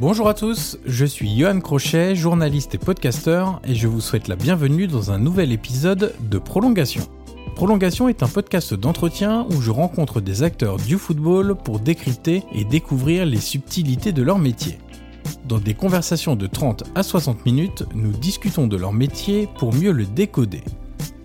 Bonjour à tous, je suis Johan Crochet, journaliste et podcasteur, et je vous souhaite la bienvenue dans un nouvel épisode de Prolongation. Prolongation est un podcast d'entretien où je rencontre des acteurs du football pour décrypter et découvrir les subtilités de leur métier. Dans des conversations de 30 à 60 minutes, nous discutons de leur métier pour mieux le décoder.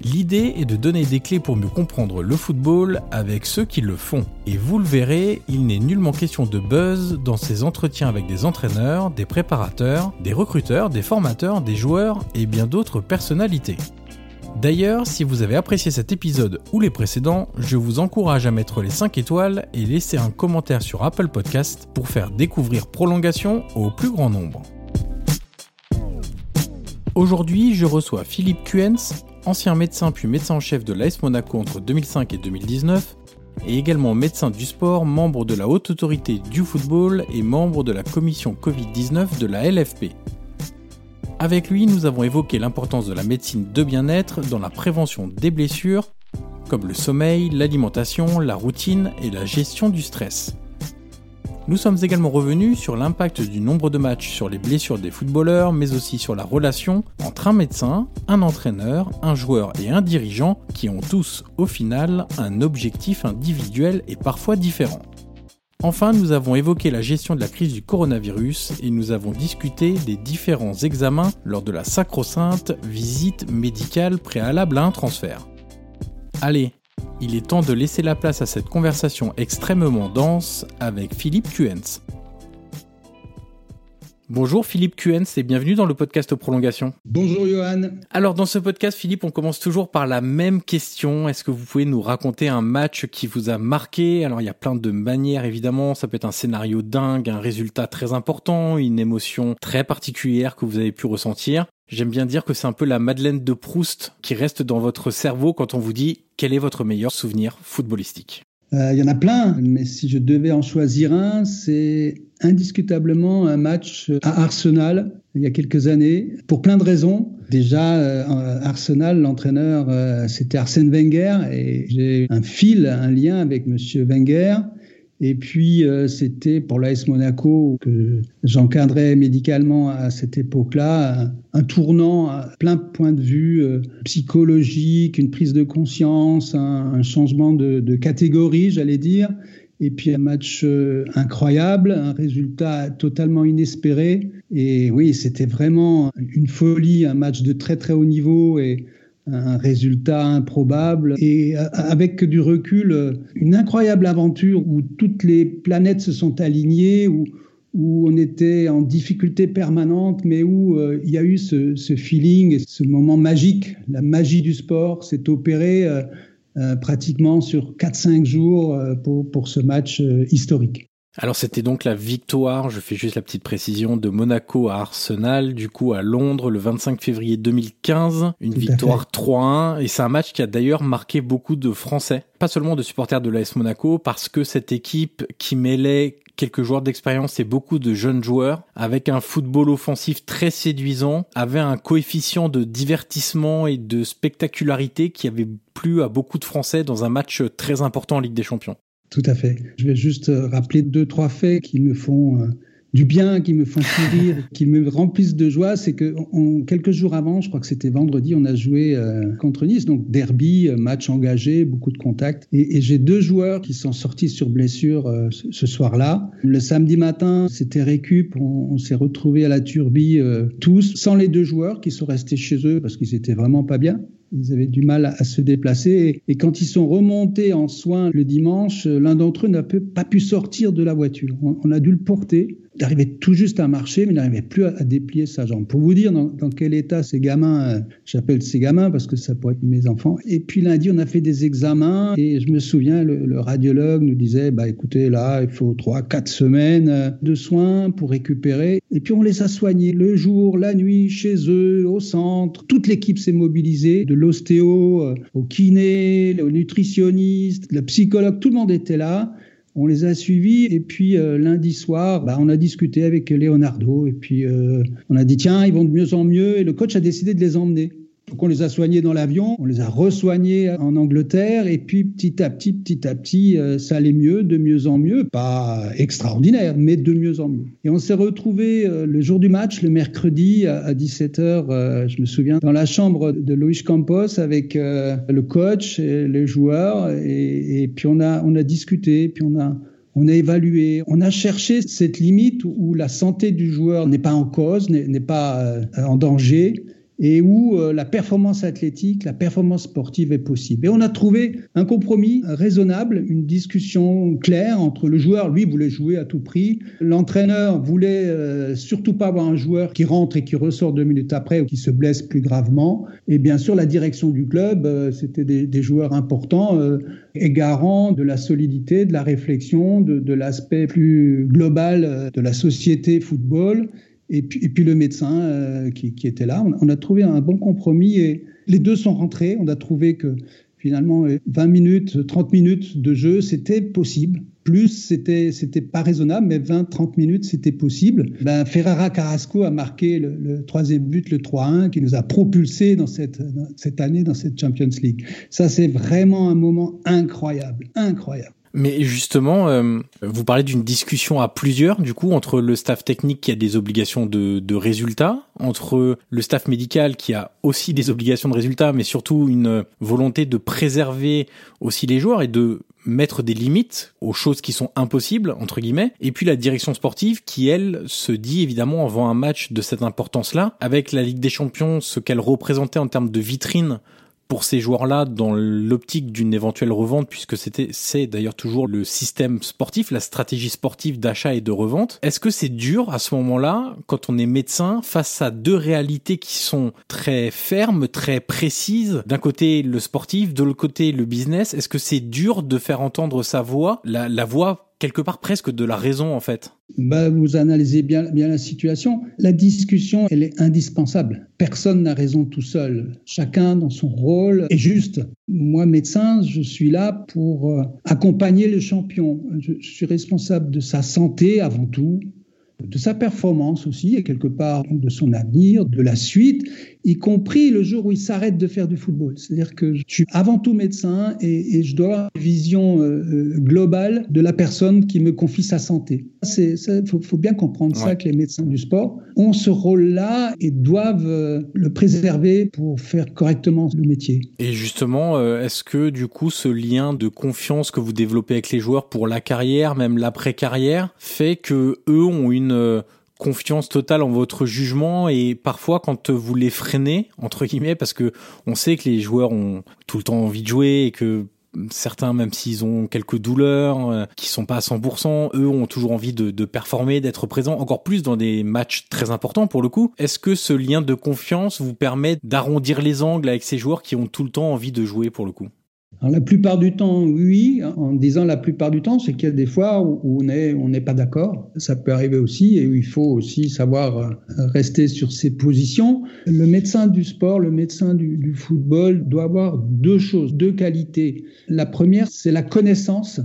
L'idée est de donner des clés pour mieux comprendre le football avec ceux qui le font. Et vous le verrez, il n'est nullement question de buzz dans ces entretiens avec des entraîneurs, des préparateurs, des recruteurs, des formateurs, des joueurs et bien d'autres personnalités. D'ailleurs, si vous avez apprécié cet épisode ou les précédents, je vous encourage à mettre les 5 étoiles et laisser un commentaire sur Apple Podcast pour faire découvrir Prolongation au plus grand nombre. Aujourd'hui, je reçois Philippe Cuens, ancien médecin puis médecin en chef de l'AS Monaco entre 2005 et 2019, et également médecin du sport, membre de la haute autorité du football et membre de la commission Covid-19 de la LFP. Avec lui, nous avons évoqué l'importance de la médecine de bien-être dans la prévention des blessures, comme le sommeil, l'alimentation, la routine et la gestion du stress. Nous sommes également revenus sur l'impact du nombre de matchs sur les blessures des footballeurs, mais aussi sur la relation entre un médecin, un entraîneur, un joueur et un dirigeant qui ont tous, au final, un objectif individuel et parfois différent. Enfin, nous avons évoqué la gestion de la crise du coronavirus et nous avons discuté des différents examens lors de la sacro-sainte visite médicale préalable à un transfert. Allez, il est temps de laisser la place à cette conversation extrêmement dense avec Philippe Cuens. Bonjour Philippe Cuens et bienvenue dans le podcast Prolongation. Bonjour Johan. Alors dans ce podcast Philippe, on commence toujours par la même question. Est-ce que vous pouvez nous raconter un match qui vous a marqué? Alors il y a plein de manières évidemment, ça peut être un scénario dingue, un résultat très important, une émotion très particulière que vous avez pu ressentir. J'aime bien dire que c'est un peu la Madeleine de Proust qui reste dans votre cerveau quand on vous dit quel est votre meilleur souvenir footballistique. Euh, il y en a plein, mais si je devais en choisir un, c'est indiscutablement un match à Arsenal il y a quelques années, pour plein de raisons. Déjà, euh, Arsenal, l'entraîneur, euh, c'était Arsène Wenger, et j'ai un fil, un lien avec Monsieur Wenger. Et puis, euh, c'était pour l'AS Monaco que j'encadrais médicalement à cette époque-là, un, tournant à plein de points de vue euh, psychologique, une prise de conscience, un, changement de, de catégorie, j'allais dire. Et puis un match euh, incroyable, un résultat totalement inespéré. Et oui, c'était vraiment une folie, un match de très très haut niveau et un résultat improbable et avec du recul, une incroyable aventure où toutes les planètes se sont alignées, où, on était en difficulté permanente, mais où euh, il y a eu ce, feeling et ce moment magique. La magie du sport s'est opérée euh, euh, pratiquement sur 4-5 jours euh, pour, ce match euh, historique. Alors c'était donc la victoire, je fais juste la petite précision, de Monaco à Arsenal, du coup à Londres le 25 février 2015, une Tout victoire 3-1, et c'est un match qui a d'ailleurs marqué beaucoup de Français, pas seulement de supporters de l'AS Monaco, parce que cette équipe qui mêlait quelques joueurs d'expérience et beaucoup de jeunes joueurs, avec un football offensif très séduisant, avait un coefficient de divertissement et de spectacularité qui avait plu à beaucoup de Français dans un match très important en Ligue des Champions. Tout à fait. Je vais juste rappeler deux, trois faits qui me font du bien, qui me font sourire, qui me remplissent de joie, c'est que quelques jours avant, je crois que c'était vendredi, on a joué euh, contre Nice, donc derby, euh, match engagé, beaucoup de contacts. Et, j'ai deux joueurs qui sont sortis sur blessure euh, ce, soir-là. Le samedi matin, c'était récup, on, s'est retrouvés à la turbie tous, sans les deux joueurs qui sont restés chez eux parce qu'ils étaient vraiment pas bien. Ils avaient du mal à se déplacer. Et, quand ils sont remontés en soins le dimanche, l'un d'entre eux n'a pas pu sortir de la voiture. on a dû le porter il arrivait tout juste à marcher, mais il n'arrivait plus à, déplier sa jambe. Pour vous dire dans, quel état ces gamins, euh, j'appelle ces gamins parce que ça pourrait être mes enfants. Et puis lundi, on a fait des examens et je me souviens, le, radiologue nous disait, bah écoutez, là, il faut trois, quatre semaines euh, de soins pour récupérer. Et puis on les a soignés le jour, la nuit, chez eux, au centre. Toute l'équipe s'est mobilisée, de l'ostéo euh, au kiné, au nutritionniste, le psychologue, tout le monde était là. On les a suivis et puis euh, lundi soir, bah, on a discuté avec Leonardo et puis euh, on a dit tiens, ils vont de mieux en mieux et le coach a décidé de les emmener. Donc on les a soignés dans l'avion, on les a resoignés en Angleterre, et puis petit à petit, petit à petit, euh, ça allait mieux, de mieux en mieux, pas extraordinaire, mais de mieux en mieux. Et on s'est retrouvés euh, le jour du match, le mercredi à, 17h, euh, je me souviens, dans la chambre de Luis Campos avec le coach et les joueurs, et, et, puis on a, on a discuté, puis on a, on a évalué, on a cherché cette limite où la santé du joueur n'est pas en cause, n'est pas en danger, et où euh, la performance athlétique, la performance sportive est possible. Et on a trouvé un compromis raisonnable, une discussion claire entre le joueur, lui voulait jouer à tout prix, l'entraîneur voulait euh, surtout pas avoir un joueur qui rentre et qui ressort deux minutes après ou qui se blesse plus gravement. Et bien sûr, la direction du club, euh, c'était des, des, joueurs importants et garants de la solidité, de la réflexion, de, de l'aspect plus global de la société football et puis, et puis le médecin euh, qui, qui, était là. On, a trouvé un bon compromis et les deux sont rentrés. On a trouvé que finalement 20 minutes, 30 minutes de jeu, c'était possible. Plus, c'était c'était pas raisonnable, mais 20-30 minutes, c'était possible. Ben, Ferrara Carrasco a marqué le, le troisième but, le 3-1, qui nous a propulsé dans cette, dans cette année, dans cette Champions League. Ça, c'est vraiment un moment incroyable, incroyable. Mais justement, euh, vous parlez d'une discussion à plusieurs, du coup, entre le staff technique qui a des obligations de, de résultats, entre le staff médical qui a aussi des obligations de résultats, mais surtout une volonté de préserver aussi les joueurs et de mettre des limites aux choses qui sont impossibles, entre guillemets, et puis la direction sportive qui, elle, se dit évidemment avant un match de cette importance-là, avec la Ligue des Champions, ce qu'elle représentait en termes de vitrine pour ces joueurs-là dans l'optique d'une éventuelle revente, puisque c'était c'est d'ailleurs toujours le système sportif, la stratégie sportive d'achat et de revente. Est-ce que c'est dur à ce moment-là, quand on est médecin, face à deux réalités qui sont très fermes, très précises? D'un côté le sportif, de l'autre côté le business. Est-ce que c'est dur de faire entendre sa voix, la, la voix quelque part presque de la raison en fait. Bah, vous analysez bien, bien la situation. La discussion, elle est indispensable. Personne n'a raison tout seul. Chacun dans son rôle est juste. Moi, médecin, je suis là pour euh, accompagner le champion. Je suis responsable de sa santé avant tout, de sa performance aussi, et quelque part de son avenir, de la suite y compris le jour où il s'arrête de faire du football. C'est-à-dire que je suis avant tout médecin et, je dois avoir une vision euh, euh, globale de la personne qui me confie sa santé. Il faut, bien comprendre ça, que les médecins du sport ont ce rôle-là et doivent euh, le préserver pour faire correctement le métier. Et justement, est-ce que du coup, ce lien de confiance que vous développez avec les joueurs pour la carrière, même l'après-carrière, fait que eux ont une confiance totale en votre jugement et parfois quand vous les freinez entre guillemets parce que on sait que les joueurs ont tout le temps envie de jouer et que certains même s'ils ont quelques douleurs euh, qui sont pas à 100%, eux ont toujours envie de, de performer, d'être présents encore plus dans des matchs très importants pour le coup. Est-ce que ce lien de confiance vous permet d'arrondir les angles avec ces joueurs qui ont tout le temps envie de jouer pour le coup? La plupart du temps, oui. En disant la plupart du temps, c'est qu'il y a des fois où on n'est pas d'accord. Ça peut arriver aussi et où il faut aussi savoir euh, rester sur ses positions. Le médecin du sport, le médecin du football doit avoir deux choses, deux qualités. La première, c'est la connaissance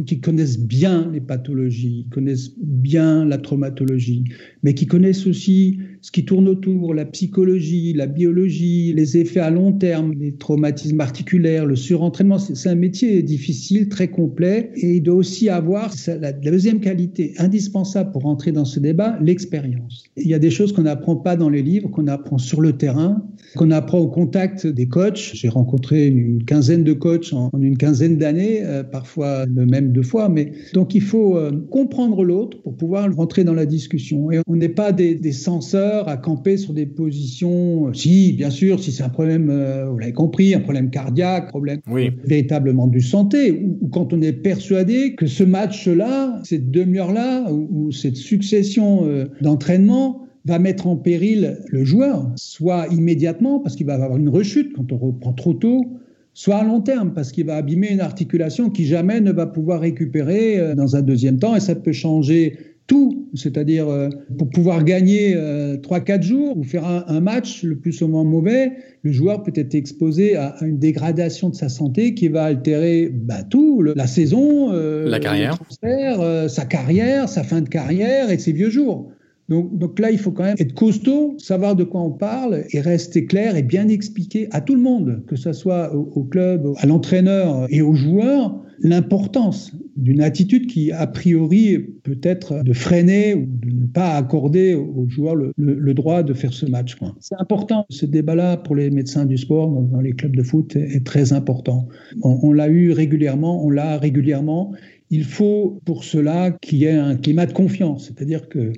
faut qu'ils connaissent bien les pathologies, connaissent bien la traumatologie, mais qu'ils connaissent aussi ce qui tourne autour, la psychologie, la biologie, les effets à long terme, les traumatismes articulaires, le surentraînement. C'est un métier difficile, très complet, et il doit aussi avoir la deuxième qualité indispensable pour entrer dans ce débat, l'expérience. Il y a des choses qu'on n'apprend pas dans les livres, qu'on apprend sur le terrain, qu'on apprend au contact des coachs. J'ai rencontré une quinzaine de coachs en, une quinzaine d'années, euh, parfois le même deux fois, mais donc il faut euh, comprendre l'autre pour pouvoir rentrer dans la discussion. Et on n'est pas des, des censeurs à camper sur des positions. Euh, si, bien sûr, si c'est un problème, vous l'avez compris, un problème cardiaque, problème véritablement du santé, ou, quand on est persuadé que ce match-là, cette demi-heure-là, ou, cette succession d'entraînements va mettre en péril le joueur, soit immédiatement parce qu'il va avoir une rechute quand on reprend trop tôt, soit à long terme, parce qu'il va abîmer une articulation qui jamais ne va pouvoir récupérer dans un deuxième temps, et ça peut changer tout, c'est-à-dire euh, pour pouvoir gagner euh, 3-4 jours ou faire un, match le plus souvent mauvais, le joueur peut être exposé à, une dégradation de sa santé qui va altérer bah, tout, la saison, euh, la carrière, euh, sa carrière, sa fin de carrière et ses vieux jours. Donc, là, il faut quand même être costaud, savoir de quoi on parle et rester clair et bien expliquer à tout le monde, que ce soit au, club, à l'entraîneur et aux joueurs, l'importance d'une attitude qui, a priori, peut être de freiner ou de ne pas accorder aux joueurs le, droit de faire ce match. C'est important. Ce débat-là, pour les médecins du sport dans, les clubs de foot, est, très important. On, l'a eu régulièrement, on l'a régulièrement. Il faut pour cela qu'il y ait un climat de confiance, c'est-à-dire que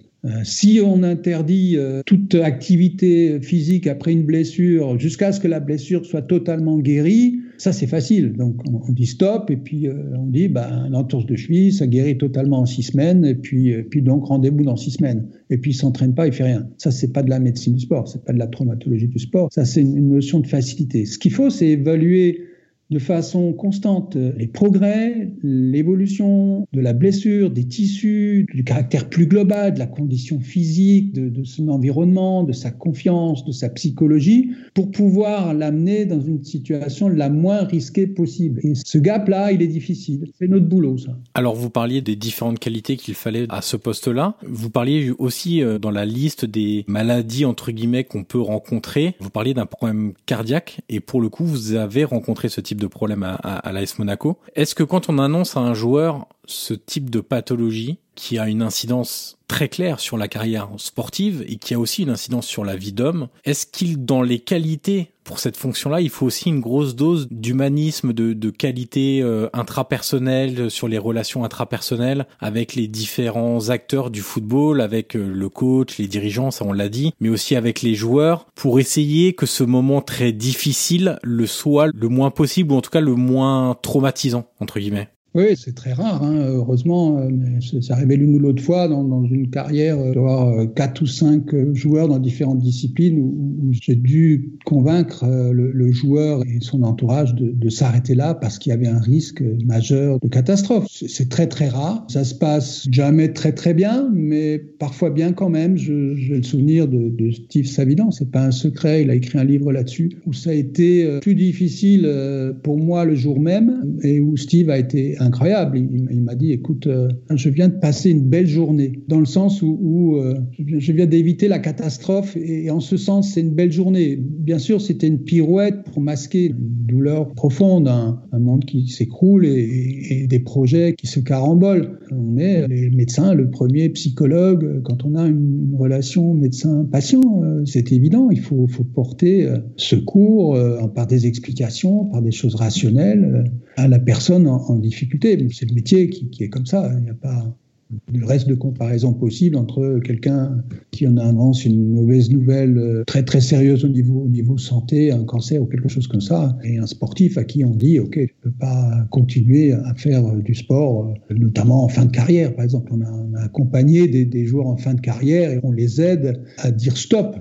si on interdit euh, toute activité physique après une blessure jusqu'à ce que la blessure soit totalement guérie, ça, c'est facile. Donc, on, dit stop, et puis euh, on dit, ben, l'entorse de cheville, ça guérit totalement en six semaines, et puis, euh, puis donc rendez-vous dans six semaines. Et puis, il s'entraîne pas, il fait rien. Ça, c'est pas de la médecine du sport, c'est pas de la traumatologie du sport. Ça, c'est une notion de facilité. Ce qu'il faut, c'est évaluer de façon constante les progrès, l'évolution de la blessure, des tissus, du caractère plus global, de la condition physique, de, son environnement, de sa confiance, de sa psychologie, pour pouvoir l'amener dans une situation la moins risquée possible. Et ce gap-là, il est difficile. C'est notre boulot, ça. Alors, vous parliez des différentes qualités qu'il fallait à ce poste-là. Vous parliez aussi euh, dans la liste des maladies, entre guillemets, qu'on peut rencontrer. Vous parliez d'un problème cardiaque. Et pour le coup, vous avez rencontré ce type de problème à, à, l'AS Monaco. Est-ce que quand on annonce à un joueur ce type de pathologie qui a une incidence très claire sur la carrière sportive et qui a aussi une incidence sur la vie d'homme, est-ce qu'il, dans les qualités pour cette fonction-là, il faut aussi une grosse dose d'humanisme, de, de qualité euh, intrapersonnelle sur les relations intrapersonnelles avec les différents acteurs du football, avec euh, le coach, les dirigeants, ça on l'a dit, mais aussi avec les joueurs, pour essayer que ce moment très difficile le soit le moins possible, ou en tout cas le moins traumatisant, entre guillemets. Oui, c'est très rare, hein, heureusement. Euh, mais ça arrivé l'une ou l'autre fois dans, une carrière euh, d'avoir euh, quatre ou cinq joueurs dans différentes disciplines où, j'ai dû convaincre le, joueur et son entourage de, de s'arrêter là parce qu'il y avait un risque majeur de catastrophe. C'est très très rare. Ça se passe jamais très très bien, mais parfois bien quand même. J'ai le souvenir de, de Steve Savidan, c'est pas un secret. Il a écrit un livre là-dessus où ça a été plus difficile pour moi le jour même et où Steve a été incroyable. Il, m'a dit, écoute, euh, je viens de passer une belle journée, dans le sens où, euh, je viens d'éviter la catastrophe, et, en ce sens, c'est une belle journée. Bien sûr, c'était une pirouette pour masquer une douleur profonde, un, monde qui s'écroule et, des projets qui se carambolent. On est les médecins, le premier psychologue, quand on a une, relation médecin-patient, euh, c'est évident, il faut porter secours par des explications, par des choses rationnelles à la personne en difficulté c'est le métier qui, est comme ça. Il n'y a pas de reste de comparaison possible entre quelqu'un qui en annonce une mauvaise nouvelle euh, très très sérieuse au niveau, au niveau santé, un cancer ou quelque chose comme ça, et un sportif à qui on dit ok, tu peux pas continuer à faire du sport, euh, notamment en fin de carrière. Par exemple, on a, accompagné des, des, joueurs en fin de carrière et on les aide à dire stop,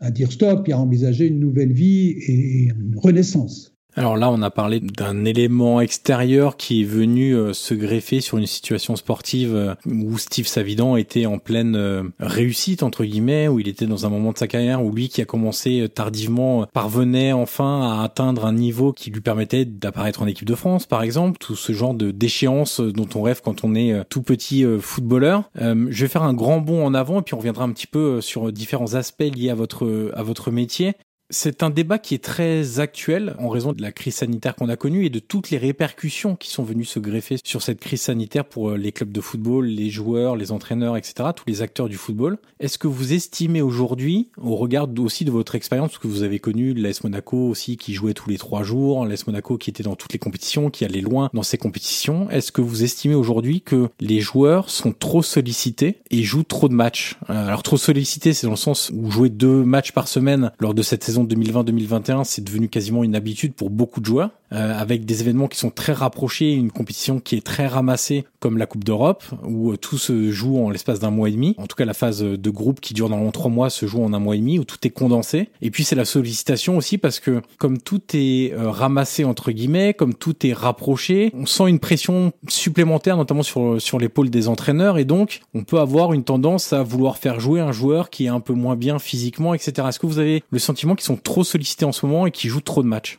à dire stop et à envisager une nouvelle vie et une renaissance. Alors là, on a parlé d'un élément extérieur qui est venu euh, se greffer sur une situation sportive euh, où Steve Savidan était en pleine euh, réussite entre guillemets, où il était dans un moment de sa carrière où lui qui a commencé tardivement parvenait enfin à atteindre un niveau qui lui permettait d'apparaître en équipe de France, par exemple, tout ce genre de d'échéance dont on rêve quand on est tout petit footballeur. je vais faire un grand bond en avant et puis on reviendra un petit peu sur différents aspects liés à votre à votre métier. C'est un débat qui est très actuel en raison de la crise sanitaire qu'on a connue et de toutes les répercussions qui sont venues se greffer sur cette crise sanitaire pour euh, les clubs de football, les joueurs, les entraîneurs, etc., tous les acteurs du football. Est-ce que vous estimez aujourd'hui, au regard aussi de votre expérience, parce que vous avez connu l'AS Monaco aussi qui jouait tous les trois jours, l'AS Monaco qui était dans toutes les compétitions, qui allait loin dans ces compétitions, est-ce que vous estimez aujourd'hui que les joueurs sont trop sollicités et jouent trop de matchs? Euh, Alors trop sollicités, c'est dans le sens où jouer deux matchs par semaine lors de cette saison 2020-2021, c'est devenu quasiment une habitude pour beaucoup de joueurs. Euh, avec des événements qui sont très rapprochés, une compétition qui est très ramassée comme la Coupe d'Europe, où euh, tout se joue en l'espace d'un mois et demi. En tout cas, la phase de groupe qui dure normalement trois mois se joue en un mois et demi, où tout est condensé. Et puis c'est la sollicitation aussi parce que comme tout est euh, ramassé entre guillemets, comme tout est rapproché, on sent une pression supplémentaire, notamment sur sur l'épaule des entraîneurs, et donc on peut avoir une tendance à vouloir faire jouer un joueur qui est un peu moins bien physiquement, etc. Est-ce que vous avez le sentiment sont trop sollicités en ce moment et qui jouent trop de matchs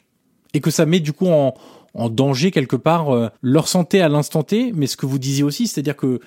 et que ça met du coup en, danger quelque part euh, leur santé à l'instant T, mais ce que vous disiez aussi, c'est-à-dire que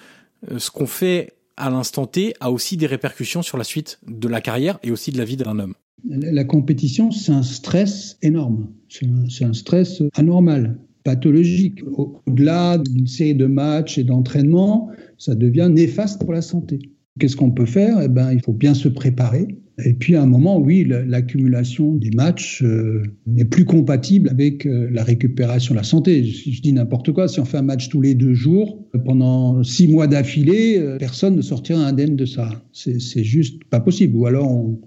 euh, ce qu'on fait à l'instant T a aussi des répercussions sur la suite de la carrière et aussi de la vie d'un homme. La compétition, c'est un stress énorme, c'est un, stress anormal, pathologique. Au-delà d'une série de matchs et d'entraînements, ça devient néfaste pour la santé. Qu'est-ce qu'on peut faire? Eh ben, Il faut bien se préparer. Et puis à un moment, oui, l'accumulation des matchs euh, n'est plus compatible avec euh, la récupération, la santé. Je, dis n'importe quoi, si on fait un match tous les deux jours, euh, pendant six mois d'affilée, personne ne sortira indemne de ça. C'est juste pas possible. Ou alors on,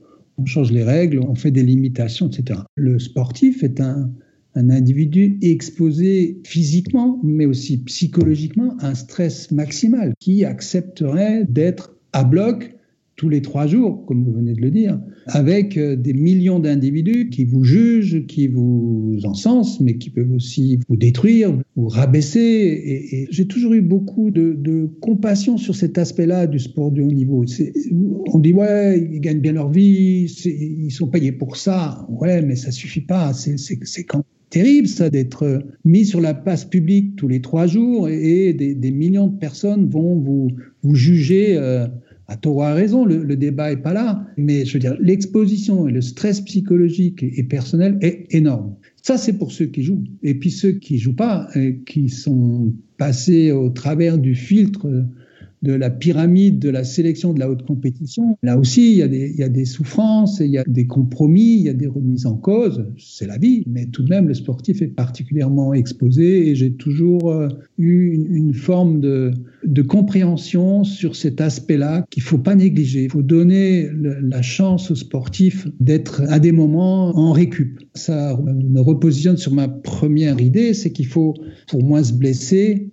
change les règles, on fait des limitations, etc. Le sportif est un individu exposé physiquement, mais aussi psychologiquement à un stress maximal qui accepterait d'être à bloc tous les trois jours, comme vous venez de le dire, avec euh, des millions d'individus qui vous jugent, qui vous encensent, mais qui peuvent aussi vous détruire, vous rabaisser. Et, j'ai toujours eu beaucoup de, compassion sur cet aspect-là du sport de haut niveau. On dit, ouais, ils gagnent bien leur vie, ils sont payés pour ça. Ouais, mais ça suffit pas. C'est quand terrible ça d'être mis sur la place publique tous les trois jours et, des, millions de personnes vont vous, vous juger. Euh, à tort à raison, le, débat est pas là, mais je veux dire, l'exposition et le stress psychologique et, personnel est énorme. Ça, c'est pour ceux qui jouent. Et puis ceux qui jouent pas, euh, qui sont passés au travers du filtre de la pyramide de la sélection de la haute compétition. Là aussi, il y, a des, y souffrances, il y a des compromis, il y a des remises en cause. C'est la vie, mais tout de même, le sportif est particulièrement exposé et j'ai toujours euh, eu une forme de, de, compréhension sur cet aspect-là qu'il faut pas négliger. Il faut donner la chance aux sportifs d'être à des moments en récup. Ça me repositionne sur ma première idée, c'est qu'il faut, pour moins se blesser,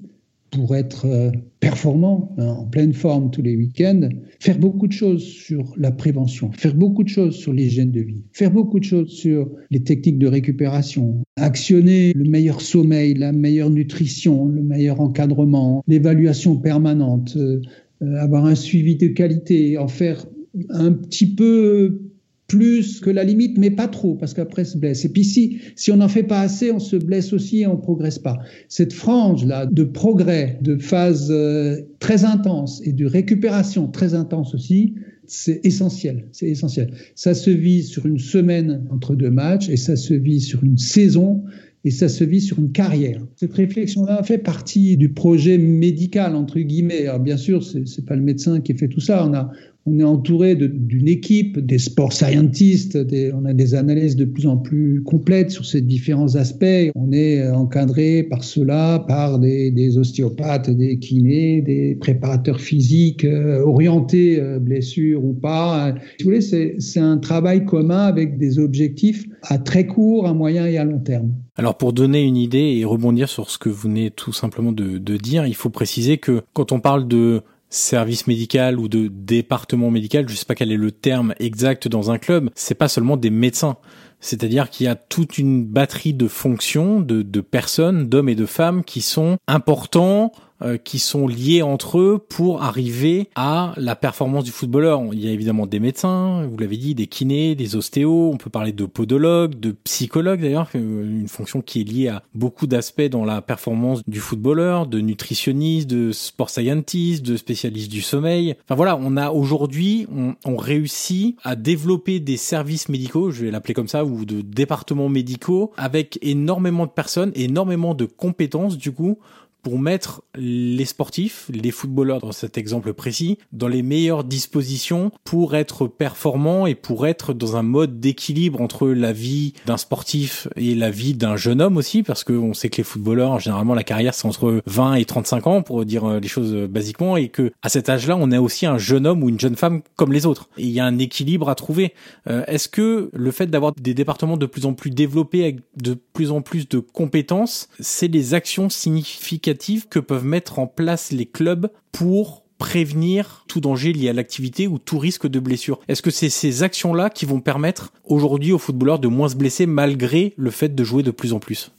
pour être euh, performant, hein, en pleine forme tous les week-ends, faire beaucoup de choses sur la prévention, faire beaucoup de choses sur l'hygiène de vie, faire beaucoup de choses sur les techniques de récupération, actionner le meilleur sommeil, la meilleure nutrition, le meilleur encadrement, l'évaluation permanente, euh, euh, avoir un suivi de qualité, en faire un petit peu plus que la limite, mais pas trop, parce qu'après se blesse. Et puis si, si on n'en fait pas assez, on se blesse aussi et on progresse pas. Cette frange-là de progrès, de phase euh, très intense et de récupération très intense aussi, c'est essentiel. C'est essentiel. Ça se vit sur une semaine entre deux matchs et ça se vit sur une saison et ça se vit sur une carrière. Cette réflexion-là fait partie du projet médical, entre guillemets. Alors bien sûr, c'est, c'est pas le médecin qui fait tout ça. On a, on est entouré d'une équipe, des sport scientists, on a des analyses de plus en plus complètes sur ces différents aspects. On est encadré par cela, par des, ostéopathes, des kinés, des préparateurs physiques euh, orientés, euh, blessures ou pas. Si vous voulez, c'est un travail commun avec des objectifs à très court, à moyen et à long terme. Alors pour donner une idée et rebondir sur ce que vous venez tout simplement de dire, il faut préciser que quand on parle de service médical ou de département médical, je sais pas quel est le terme exact dans un club, c'est pas seulement des médecins. C'est-à-dire qu'il y a toute une batterie de fonctions, de, de personnes, d'hommes et de femmes qui sont importants qui sont liés entre eux pour arriver à la performance du footballeur. Il y a évidemment des médecins, vous l'avez dit, des kinés, des ostéos, on peut parler de podologues, de psychologues d'ailleurs, euh, une fonction qui est liée à beaucoup d'aspects dans la performance du footballeur, de nutritionnistes, de sport scientist, de spécialistes du sommeil. Enfin voilà, on a aujourd'hui, on réussit à développer des services médicaux, je vais l'appeler comme ça, ou de départements médicaux, avec énormément de personnes, énormément de compétences du coup pour mettre les sportifs, les footballeurs dans cet exemple précis, dans les meilleures dispositions pour être performants et pour être dans un mode d'équilibre entre la vie d'un sportif et la vie d'un jeune homme aussi, parce qu'on sait que les footballeurs, généralement, la carrière c'est entre 20 et 35 ans, pour dire euh, les choses euh, basiquement, et que à cet âge-là, on a aussi un jeune homme ou une jeune femme comme les autres. Et il y a un équilibre à trouver. Euh, est-ce que le fait d'avoir des départements de plus en plus développés avec de plus en plus de compétences, c'est des actions significatives que peuvent mettre en place les clubs pour prévenir tout danger lié à l'activité ou tout risque de blessure. Est-ce que c'est ces actions-là qui vont permettre aujourd'hui aux footballeurs de moins se blesser malgré le fait de jouer de plus en plus?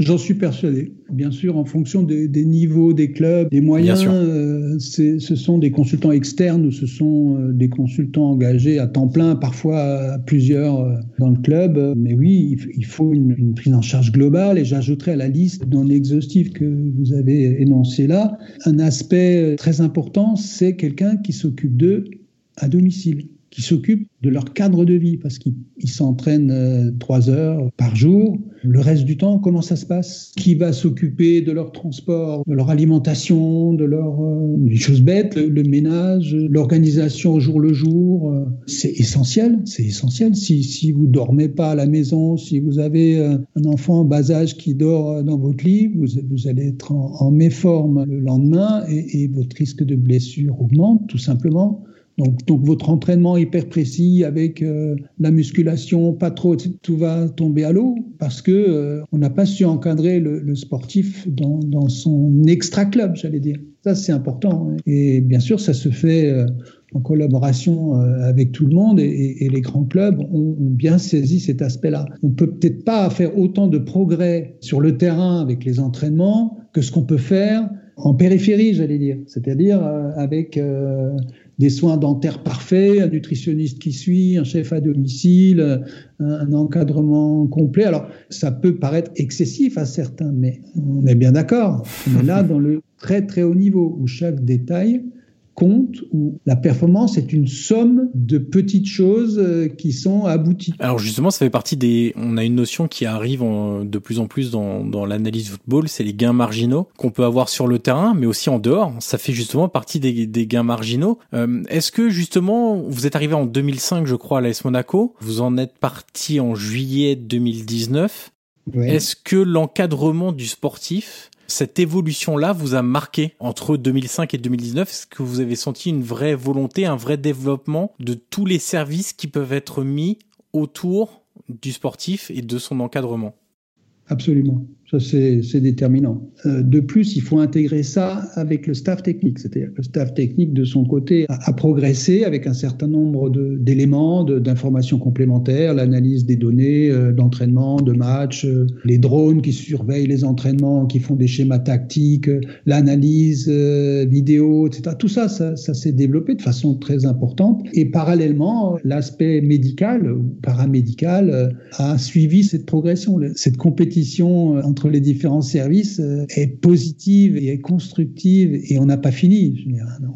J'en suis persuadé. Bien sûr, en fonction des, des niveaux des clubs, des moyens, euh, ce sont des consultants externes ou ce sont euh, des consultants engagés à temps plein, parfois plusieurs euh, dans le club. Mais oui, il, faut une, une, prise en charge globale et j'ajouterai à la liste non exhaustive que vous avez énoncée là, un aspect très important, c'est quelqu'un qui s'occupe d'eux à domicile qui s'occupent de leur cadre de vie parce qu'ils s'entraînent euh, trois heures par jour. Le reste du temps, comment ça se passe? Qui va s'occuper de leur transport, de leur alimentation, de leur euh, des choses bêtes, le, ménage, l'organisation au jour le jour euh, C'est essentiel, c'est essentiel. Si si vous dormez pas à la maison, si vous avez un enfant en bas âge qui dort dans votre lit, vous, allez être en, méforme le lendemain et votre risque de blessure augmente tout simplement. Donc, votre entraînement hyper précis avec euh, la musculation, pas trop, tout va tomber à l'eau parce que euh, on n'a pas su encadrer le, sportif dans, son extra club, j'allais dire. Ça c'est important. Hein. Et bien sûr, ça se fait euh, en collaboration avec tout le monde et, et les grands clubs ont, ont, bien saisi cet aspect-là. On peut peut-être pas faire autant de progrès sur le terrain avec les entraînements que ce qu'on peut faire en périphérie, j'allais dire, c'est-à-dire avec des soins dentaires parfaits, un nutritionniste qui suit, un chef à domicile, un, encadrement complet. Alors, ça peut paraître excessif à certains, mais on est bien d'accord. On est là dans le très très haut niveau où chaque détail compte où la performance est une somme de petites choses euh, qui sont abouties. Alors justement, ça fait partie des... On a une notion qui arrive de plus en plus dans, dans l'analyse football, c'est les gains marginaux qu'on peut avoir sur le terrain, mais aussi en dehors. Ça fait justement partie des, des gains marginaux. Euh, Est-ce que justement, vous êtes arrivé en 2005, je crois, à l'AS Monaco, vous en êtes parti en juillet 2019. Ouais. Est-ce que l'encadrement du sportif cette évolution-là vous a marqué entre 2005 et 2019 Est-ce que vous avez senti une vraie volonté, un vrai développement de tous les services qui peuvent être mis autour du sportif et de son encadrement? Absolument. C'est déterminant. Euh, de plus, il faut intégrer ça avec le staff technique. C'est-à-dire que le staff technique, de son côté, a, progressé avec un certain nombre d'éléments, d'informations complémentaires, l'analyse des données euh, d'entraînement, de matchs, euh, les drones qui surveillent les entraînements, qui font des schémas tactiques, l'analyse vidéo, etc. Tout ça, ça, s'est développé de façon très importante. Et parallèlement, l'aspect médical ou paramédical a suivi cette progression, cette compétition entre les différents services euh, est positive et est constructive et on n'a pas fini.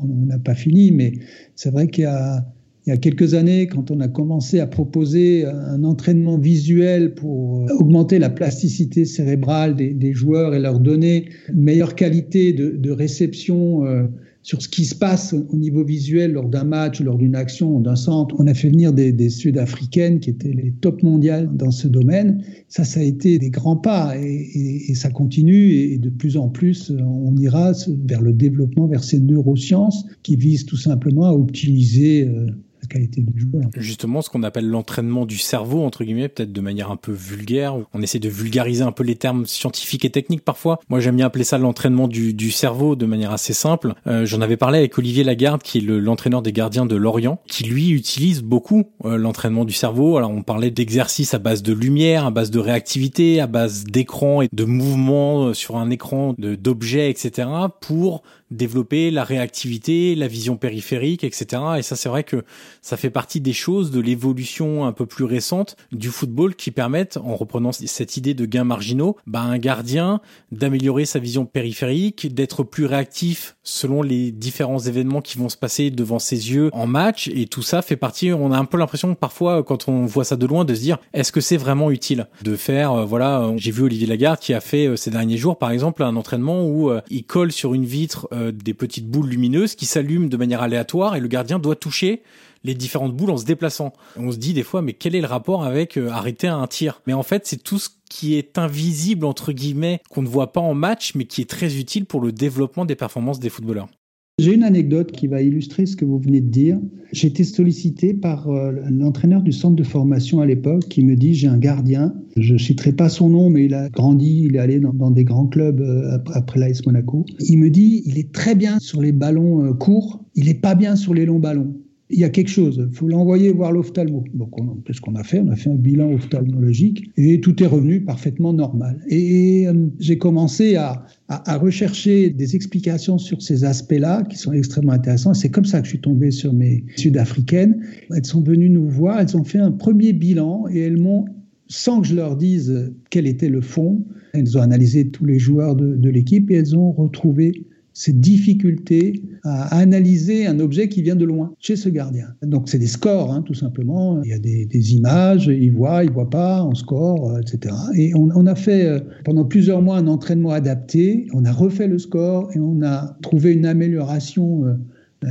On n'a pas fini, mais c'est vrai qu'il y a il y a quelques années, quand on a commencé à proposer un entraînement visuel pour augmenter la plasticité cérébrale des, joueurs et leur donner une meilleure qualité de, de réception euh, sur ce qui se passe au niveau visuel lors d'un match, lors d'une action, d'un centre. On a fait venir des, Sud-Africaines qui étaient les top mondiales dans ce domaine. Ça, ça a été des grands pas et ça continue et de plus en plus, on ira vers le développement, vers ces neurosciences qui visent tout simplement à optimiser euh, Justement, ce qu'on appelle l'entraînement du cerveau, entre guillemets, peut-être de manière un peu vulgaire. On essaie de vulgariser un peu les termes scientifiques et techniques parfois. Moi, j'aime bien appeler ça l'entraînement du, du, cerveau de manière assez simple. Euh, J'en avais parlé avec Olivier Lagarde, qui est l'entraîneur des gardiens de Lorient, qui lui utilise beaucoup euh, l'entraînement du cerveau. Alors, on parlait d'exercices à base de lumière, à base de réactivité, à base d'écran et de mouvements euh, sur un écran, d'objets, etc., pour développer la réactivité, la vision périphérique, etc. Et ça, c'est vrai que ça fait partie des choses de l'évolution un peu plus récente du football qui permettent, en reprenant cette idée de gains marginaux, bah, un gardien d'améliorer sa vision périphérique, d'être plus réactif selon les différents événements qui vont se passer devant ses yeux en match. Et tout ça fait partie, on a un peu l'impression parfois, quand on voit ça de loin, de se dire, est-ce que c'est vraiment utile de faire, euh, voilà, j'ai vu Olivier Lagarde qui a fait euh, ces derniers jours, par exemple, un entraînement où euh, il colle sur une vitre des petites boules lumineuses qui s'allument de manière aléatoire et le gardien doit toucher les différentes boules en se déplaçant. On se dit des fois, mais quel est le rapport avec euh, arrêter un tir? Mais en fait, c'est tout ce qui est invisible, entre guillemets, qu'on ne voit pas en match, mais qui est très utile pour le développement des performances des footballeurs. J'ai une anecdote qui va illustrer ce que vous venez de dire. J'ai été sollicité par euh, l'entraîneur du centre de formation à l'époque qui me dit j'ai un gardien. Je ne citerai pas son nom, mais il a grandi, il est allé dans, des grands clubs euh, après l'AS Monaco. Il me dit il est très bien sur les ballons euh, courts, il n'est pas bien sur les longs ballons il y a quelque chose, il faut l'envoyer voir l'ophtalmo. Donc, qu'est-ce qu'on a fait? On a fait un bilan ophtalmologique et tout est revenu parfaitement normal. Et, euh, j'ai commencé à, rechercher des explications sur ces aspects-là qui sont extrêmement intéressants. C'est comme ça que je suis tombé sur mes sud-africaines. Elles sont venues nous voir, elles ont fait un premier bilan et elles m'ont, sans que je leur dise quel était le fond, elles ont analysé tous les joueurs de l'équipe et elles ont retrouvé cette difficulté à analyser un objet qui vient de loin chez ce gardien. Donc c'est des scores, hein, tout simplement. Il y a des, images, il voit, il voit pas, on score, euh, etc. Et on, on, a fait euh, pendant plusieurs mois un entraînement adapté. On a refait le score et on a trouvé une amélioration euh,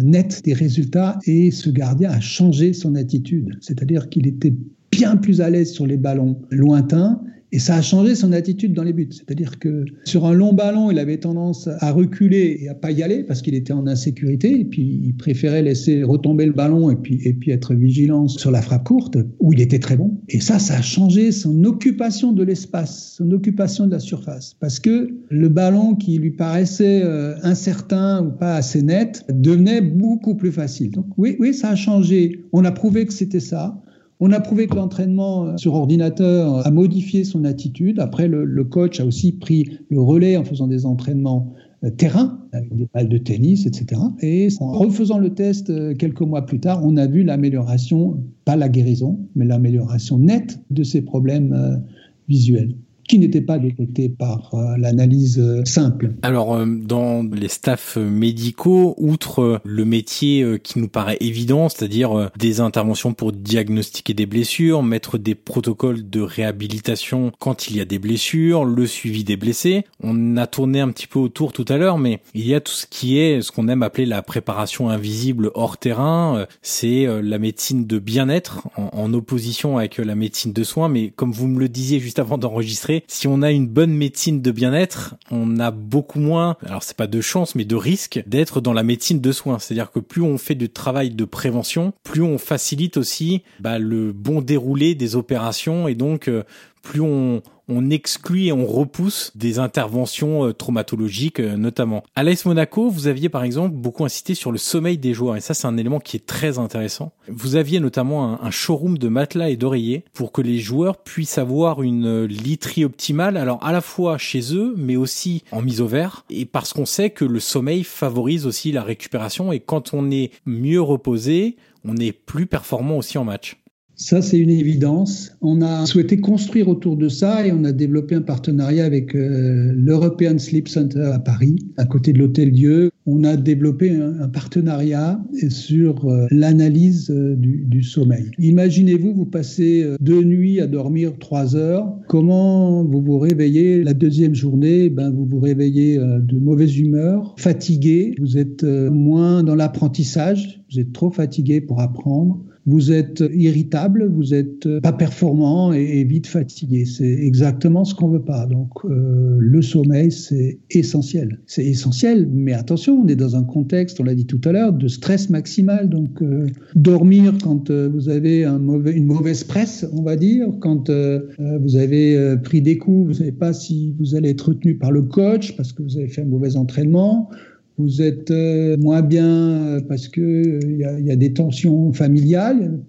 nette des résultats. Et ce gardien a changé son attitude, c'est-à-dire qu'il était bien plus à l'aise sur les ballons lointains et ça a changé son attitude dans les buts. C'est-à-dire que sur un long ballon, il avait tendance à reculer et à pas y aller parce qu'il était en insécurité. Et puis, il préférait laisser retomber le ballon et puis, et puis être vigilant sur la frappe courte où il était très bon. Et ça, ça a changé son occupation de l'espace, son occupation de la surface. Parce que le ballon qui lui paraissait euh, incertain ou pas assez net devenait beaucoup plus facile. Donc oui, oui, ça a changé. On a prouvé que c'était ça. On a prouvé que l'entraînement euh, sur ordinateur a modifié son attitude. Après, le, coach a aussi pris le relais en faisant des entraînements euh, terrain, avec des balles de tennis, etc. Et en refaisant le test euh, quelques mois plus tard, on a vu l'amélioration, pas la guérison, mais l'amélioration nette de ses problèmes visuels qui n'était pas détecté par euh, l'analyse euh, simple. Alors, euh, dans les staffs médicaux, outre le métier qui nous paraît évident, c'est-à-dire des interventions pour diagnostiquer des blessures, mettre des protocoles de réhabilitation quand il y a des blessures, le suivi des blessés, on a tourné un petit peu autour tout à l'heure, mais il y a tout ce qui est ce qu'on aime appeler la préparation invisible hors terrain, c'est la médecine de bien-être en, en opposition avec la médecine de soins, mais comme vous me le disiez juste avant d'enregistrer, si on a une bonne médecine de bien-être, on a beaucoup moins, alors c'est pas de chance, mais de risque d'être dans la médecine de soins. C'est-à-dire que plus on fait du travail de prévention, plus on facilite aussi bah, le bon déroulé des opérations et donc euh, plus on, on exclut et on repousse des interventions euh, traumatologiques euh, notamment. À l'AS Monaco, vous aviez par exemple beaucoup insisté sur le sommeil des joueurs et ça c'est un élément qui est très intéressant. Vous aviez notamment un, showroom de matelas et d'oreillers pour que les joueurs puissent avoir une euh, literie optimale, alors à la fois chez eux mais aussi en mise au vert et parce qu'on sait que le sommeil favorise aussi la récupération et quand on est mieux reposé, on est plus performant aussi en match. Ça, c'est une évidence. On a souhaité construire autour de ça et on a développé un partenariat avec euh, l'European Sleep Center à Paris, à côté de l'Hôtel Dieu. On a développé un, partenariat sur euh, l'analyse euh, du, du, sommeil. Imaginez-vous, vous passez deux nuits à dormir trois heures. Comment vous vous réveillez la deuxième journée? Ben, vous vous réveillez de mauvaise humeur, fatigué. Vous êtes moins dans l'apprentissage. Vous êtes trop fatigué pour apprendre vous êtes irritable, vous êtes pas performant et, vite fatigué. C'est exactement ce qu'on veut pas. Donc euh, le sommeil, c'est essentiel. C'est essentiel, mais attention, on est dans un contexte, on l'a dit tout à l'heure, de stress maximal. Donc euh, dormir quand euh, vous avez une mauvaise presse, on va dire, quand vous avez pris des coups, vous savez pas si vous allez être retenu par le coach parce que vous avez fait un mauvais entraînement vous êtes euh, moins bien euh, parce que il euh, y, a des tensions familiales,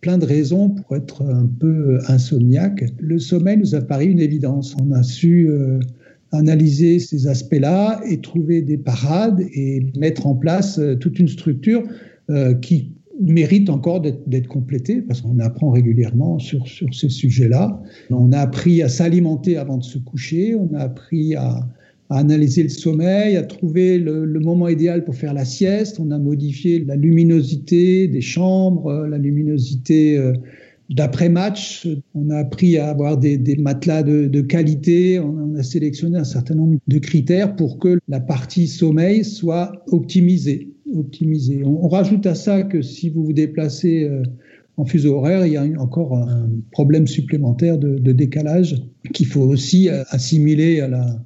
plein de raisons pour être un peu insomniaque. Le sommeil nous a paru une évidence. On a su analyser ces aspects-là et trouver des parades et mettre en place toute une structure qui mérite encore d'être complétée parce qu'on apprend régulièrement sur, sur ces sujets-là. On a appris à s'alimenter avant de se coucher, on a appris à, à analyser le sommeil, à trouver le, moment idéal pour faire la sieste. On a modifié la luminosité des chambres, euh, la luminosité euh, d'après-match. On a appris à avoir des, matelas de, qualité. On, a sélectionné un certain nombre de critères pour que la partie sommeil soit optimisée. optimisée. On, rajoute à ça que si vous vous déplacez euh, en fuseau horaire, il y a encore un problème supplémentaire de décalage qu'il faut aussi assimiler à la,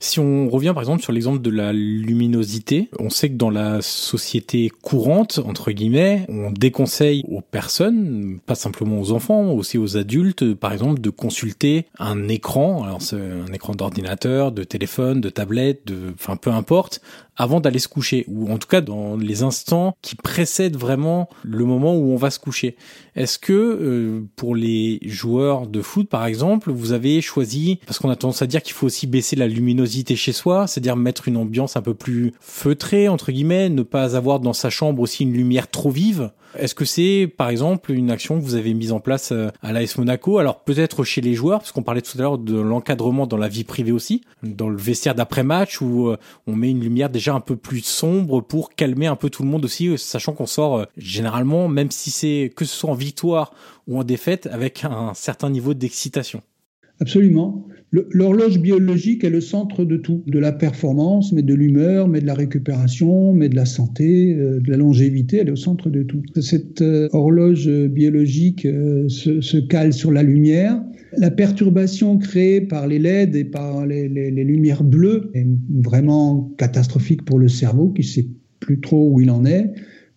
Si on revient par exemple sur l'exemple de la luminosité, on sait que dans la société courante, entre guillemets, on déconseille aux personnes, pas simplement aux enfants, aussi aux adultes, par exemple, de consulter un écran, alors c'est un écran d'ordinateur, de téléphone, de tablette, de, enfin peu importe, avant d'aller se coucher, ou en tout cas dans les instants qui précèdent vraiment le moment où on va se coucher. Est-ce que euh, pour les joueurs de foot, par exemple, vous avez choisi, parce qu'on a tendance à dire qu'il faut aussi baisser la luminosité chez soi, c'est-à-dire mettre une ambiance un peu plus feutrée, entre guillemets, ne pas avoir dans sa chambre aussi une lumière trop vive est-ce que c'est, par exemple, une action que vous avez mise en place euh, à l'AS Monaco? Alors peut-être chez les joueurs, parce qu'on parlait tout à l'heure de l'encadrement dans la vie privée aussi, dans le vestiaire d'après-match où euh, on met une lumière déjà un peu plus sombre pour calmer un peu tout le monde aussi, euh, sachant qu'on sort généralement, même si c'est que ce soit en victoire ou en défaite, avec un certain niveau d'excitation. Absolument. L'horloge biologique est le centre de tout, de la performance, mais de l'humeur, mais de la récupération, mais de la santé, euh, de la longévité, elle est au centre de tout. Cette euh, horloge biologique euh, se, cale sur la lumière. La perturbation créée par les LED et par les, les lumières bleues est vraiment catastrophique pour le cerveau qui ne sait plus trop où il en est.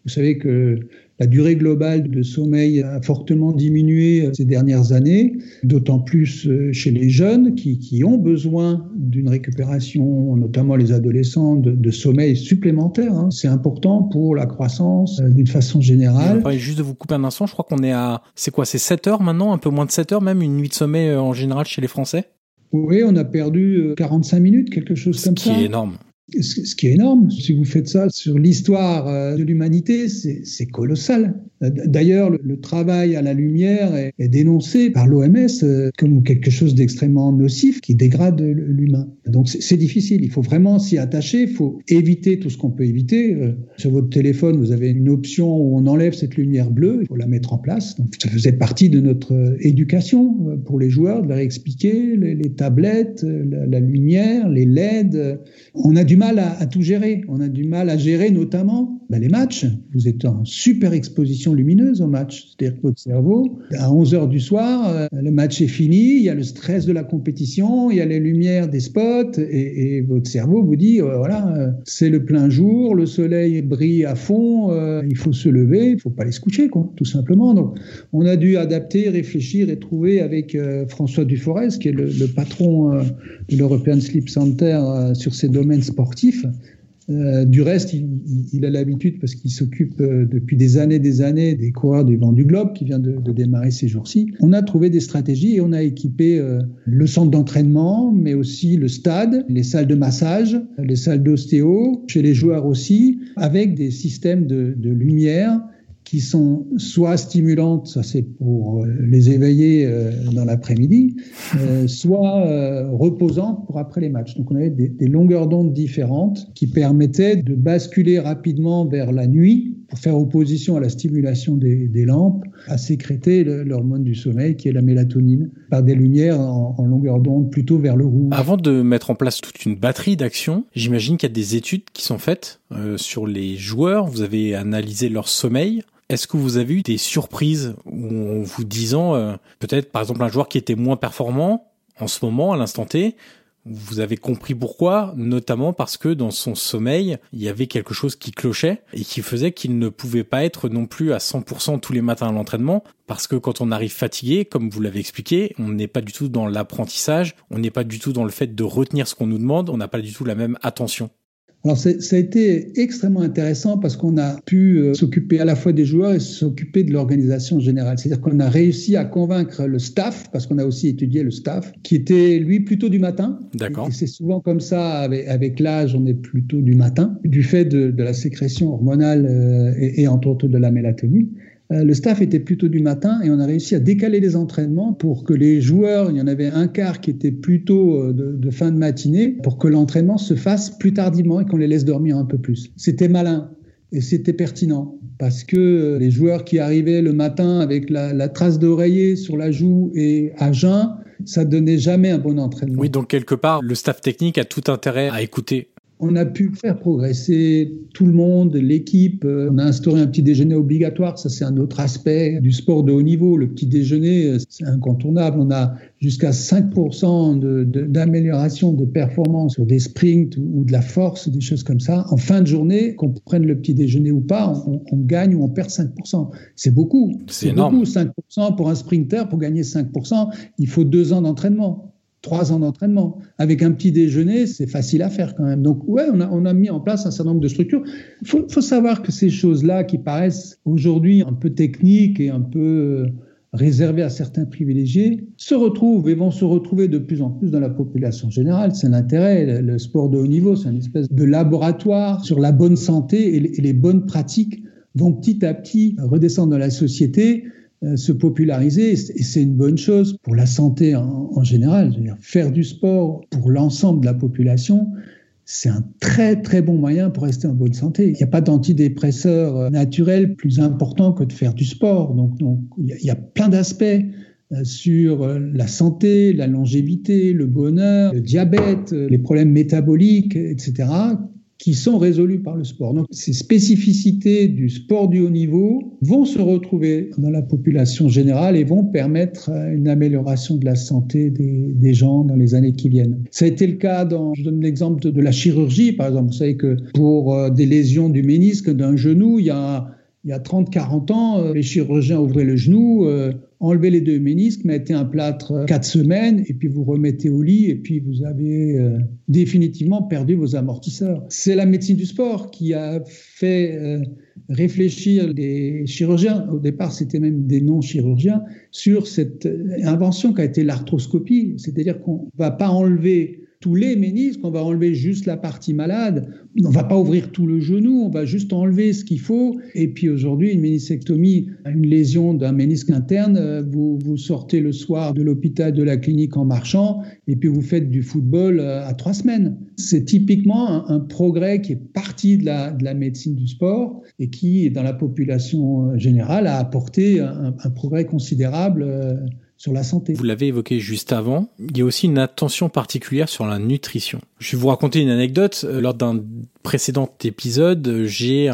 Vous savez que la durée globale de sommeil a fortement diminué ces dernières années, d'autant plus euh, chez les jeunes qui, qui ont besoin d'une récupération, notamment les adolescents, de, de sommeil supplémentaire. Hein. C'est important pour la croissance euh, d'une façon générale. juste de vous couper un instant, je crois qu'on est à, c'est quoi, c'est 7 heures maintenant, un peu moins de 7 heures même, une nuit de sommeil euh, en général chez les Français? Oui, on a perdu 45 minutes, quelque chose comme ça. Ce qui est énorme. Ce qui est énorme, si vous faites ça sur l'histoire euh, de l'humanité, c'est colossal. D'ailleurs, le, travail à la lumière est, dénoncé par l'OMS euh, comme quelque chose d'extrêmement nocif qui dégrade l'humain. Donc c'est difficile, il faut vraiment s'y attacher, il faut éviter tout ce qu'on peut éviter. Euh, sur votre téléphone, vous avez une option où on enlève cette lumière bleue, il faut la mettre en place. Donc ça faisait partie de notre éducation pour les joueurs, de leur expliquer les, tablettes, la, la, lumière, les LED. On a du mal à, tout gérer. On a du mal à gérer notamment ben, les matchs. Vous êtes en super exposition lumineuse au match. C'est-à-dire que votre cerveau, à 11 heures du soir, euh, le match est fini, il y a le stress de la compétition, il y a les lumières des spots, et, votre cerveau vous dit, euh, voilà, euh, c'est le plein jour, le soleil brille à fond, il faut se lever, il faut pas aller se coucher, tout simplement. Donc, on a dû adapter, réfléchir et trouver avec François Duforest, qui est le patron de l'European Sleep Center sur ces domaines sportifs, euh, du reste, il, a l'habitude, parce qu'il s'occupe euh, depuis des années des années des coureurs du vent du globe, qui vient de, démarrer ces jours-ci. On a trouvé des stratégies et on a équipé euh, le centre d'entraînement, mais aussi le stade, les salles de massage, les salles d'ostéo, chez les joueurs aussi, avec des systèmes de lumière qui sont soit stimulantes, ça c'est pour euh, les éveiller euh, dans l'après-midi, euh, soit reposantes pour après les matchs. Donc on avait des, longueurs d'onde différentes qui permettaient de basculer rapidement vers la nuit pour faire opposition à la stimulation des, lampes, à sécréter l'hormone du sommeil qui est la mélatonine par des lumières en, en longueur d'onde plutôt vers le rouge. Avant de mettre en place toute une batterie d'actions, j'imagine qu'il y a des études qui sont faites sur les joueurs. Vous avez analysé leur sommeil Est-ce que vous avez eu des surprises en vous disant, euh, peut-être par exemple un joueur qui était moins performant en ce moment, à l'instant T, vous avez compris pourquoi, notamment parce que dans son sommeil, il y avait quelque chose qui clochait et qui faisait qu'il ne pouvait pas être non plus à 100% tous les matins à l'entraînement, parce que quand on arrive fatigué, comme vous l'avez expliqué, on n'est pas du tout dans l'apprentissage, on n'est pas du tout dans le fait de retenir ce qu'on nous demande, on n'a pas du tout la même attention. Alors ça a été extrêmement intéressant parce qu'on a pu euh, s'occuper à la fois des joueurs et s'occuper de l'organisation générale. C'est-à-dire qu'on a réussi à convaincre le staff, parce qu'on a aussi étudié le staff, qui était lui plutôt du matin. D'accord. Et c'est souvent comme ça, avec, l'âge, on est plutôt du matin, du fait de, la sécrétion hormonale euh, et, et entre autres de la mélatonine. Euh, le staff était plutôt du matin et on a réussi à décaler les entraînements pour que les joueurs, il y en avait un quart qui était plutôt euh, de, fin de matinée, pour que l'entraînement se fasse plus tardivement et qu'on les laisse dormir un peu plus. C'était malin et c'était pertinent parce que euh, les joueurs qui arrivaient le matin avec la, trace d'oreiller sur la joue et à jeun, ça donnait jamais un bon entraînement. Oui, donc quelque part, le staff technique a tout intérêt à écouter on a pu faire progresser tout le monde, l'équipe. On a instauré un petit déjeuner obligatoire. Ça, c'est un autre aspect du sport de haut niveau. Le petit déjeuner, c'est incontournable. On a jusqu'à 5% d'amélioration de, performance sur des sprints ou, de la force, des choses comme ça. En fin de journée, qu'on prenne le petit déjeuner ou pas, on, gagne ou on perd 5%. C'est beaucoup. C'est beaucoup, 5% pour un sprinter. Pour gagner 5%, il faut deux ans d'entraînement trois ans d'entraînement. Avec un petit déjeuner, c'est facile à faire quand même. Donc, ouais, on a, mis en place un certain nombre de structures. Il faut, faut, savoir que ces choses-là, qui paraissent aujourd'hui un peu techniques et un peu euh, réservées à certains privilégiés, se retrouvent et vont se retrouver de plus en plus dans la population générale. C'est l'intérêt. Le sport de haut niveau, c'est une espèce de laboratoire sur la bonne santé et les, bonnes pratiques vont petit à petit redescendre dans la société se populariser et c'est une bonne chose pour la santé en, général. faire du sport pour l'ensemble de la population, c'est un très très bon moyen pour rester en bonne santé. Il n'y a pas d'antidépresseur euh, naturel plus important que de faire du sport. Donc, donc il y a plein d'aspects euh, sur la santé, la longévité, le bonheur, le diabète, les problèmes métaboliques, etc., qui sont résolus par le sport. Donc ces spécificités du sport du haut niveau vont se retrouver dans la population générale et vont permettre une amélioration de la santé des, des gens dans les années qui viennent. Ça a été le cas dans, je donne l'exemple de, de la chirurgie, par exemple. Vous savez que pour euh, des lésions du ménisque d'un genou, il y a il y a 30-40 ans, euh, les chirurgiens ouvraient le genou, euh, enlevaient les deux ménisques, mettaient un plâtre 4 semaines, et puis vous remettez au lit, et puis vous avez euh, définitivement perdu vos amortisseurs. C'est la médecine du sport qui a fait réfléchir les chirurgiens, au départ c'était même des non-chirurgiens, sur cette invention qu'a été l'arthroscopie, c'est-à-dire qu'on ne va pas enlever tous les ménisques, on va enlever juste la partie malade, on va pas ouvrir tout le genou, on va juste enlever ce qu'il faut. Et puis aujourd'hui, une méniscectomie, une lésion d'un ménisque interne, euh, vous, vous sortez le soir de l'hôpital, de la clinique en marchant, et puis vous faites du football euh, à trois semaines. C'est typiquement un, progrès qui est parti de la, de la, médecine du sport et qui, dans la population euh, générale, a apporté un progrès considérable Vous l'avez évoqué juste avant, il y a aussi une attention particulière sur la nutrition. Je vais vous raconter une anecdote. Euh, lors d'un précédent épisode, j'ai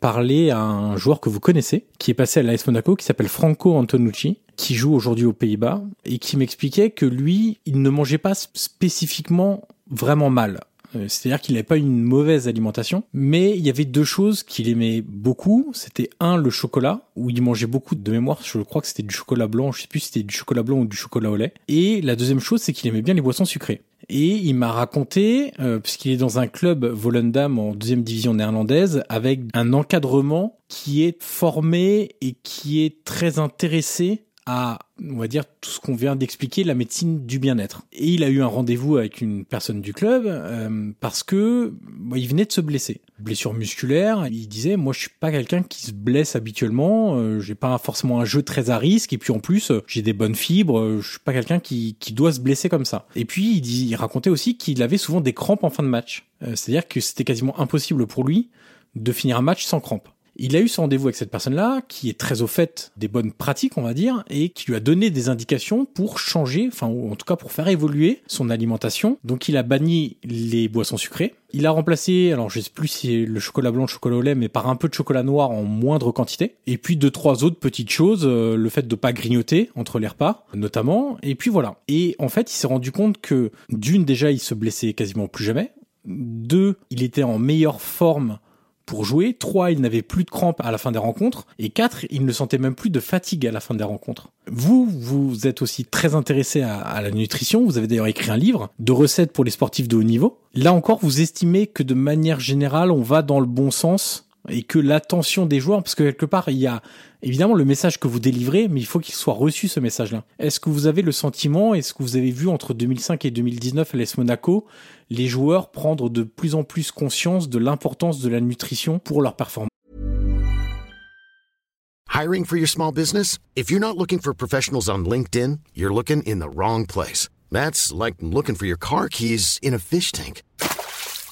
parlé à un joueur que vous connaissez, qui est passé à l'AS Monaco, qui s'appelle Franco Antonucci, qui joue aujourd'hui aux Pays-Bas, et qui m'expliquait que lui, il ne mangeait pas spécifiquement vraiment mal. Euh, c'est-à-dire qu'il n'avait pas une mauvaise alimentation, mais il y avait deux choses qu'il aimait beaucoup. C'était un, le chocolat, où il mangeait beaucoup de mémoire, je crois que c'était du chocolat blanc, je sais plus si c'était du chocolat blanc ou du chocolat au lait. Et la deuxième chose, c'est qu'il aimait bien les boissons sucrées. Et il m'a raconté, euh, puisqu'il est dans un club Volendam en deuxième division néerlandaise, avec un encadrement qui est formé et qui est très intéressé à, on va dire, tout ce qu'on vient d'expliquer, la médecine du bien-être. Et il a eu un rendez-vous avec une personne du club euh, parce que il venait de se blesser, blessure musculaire. Il disait, moi, je suis pas quelqu'un qui se blesse habituellement. Euh, j'ai pas forcément un jeu très à risque. Et puis en plus, j'ai des bonnes fibres. Je suis pas quelqu'un qui, qui doit se blesser comme ça. Et puis il, il racontait aussi qu'il avait souvent des crampes en fin de match. Euh, c'est-à-dire que c'était quasiment impossible pour lui de finir un match sans crampes. Il a eu ce rendez-vous avec cette personne-là, qui est très au fait des bonnes pratiques, on va dire, et qui lui a donné des indications pour changer, enfin, en tout cas pour faire évoluer son alimentation. Donc il a banni les boissons sucrées. Il a remplacé, alors je sais plus si c'est le chocolat blanc, le chocolat au lait, mais par un peu de chocolat noir en moindre quantité. Et puis deux, trois autres petites choses, euh, le fait de pas grignoter entre les repas, notamment. Et puis voilà. Et en fait, il s'est rendu compte que d'une, déjà, il se blessait quasiment plus jamais. Deux, il était en meilleure forme pour jouer. Trois, il n'avait plus de crampes à la fin des rencontres. Et quatre, il ne sentait même plus de fatigue à la fin des rencontres. Vous, vous êtes aussi très intéressé à, à la nutrition. Vous avez d'ailleurs écrit un livre de recettes pour les sportifs de haut niveau. Là encore, vous estimez que de manière générale, on va dans le bon sens et que l'attention des joueurs, parce que quelque part, il y a évidemment le message que vous délivrez, mais il faut qu'il soit reçu ce message-là. Est-ce que vous avez le sentiment, est-ce que vous avez vu entre 2005 et 2019 à l'ES Monaco, les joueurs prendre de plus en plus conscience de l'importance de la nutrition pour leur performance? Hiring for your small business? If you're not looking for professionals on LinkedIn, you're looking in the wrong place. That's like looking for your car keys in a fish tank.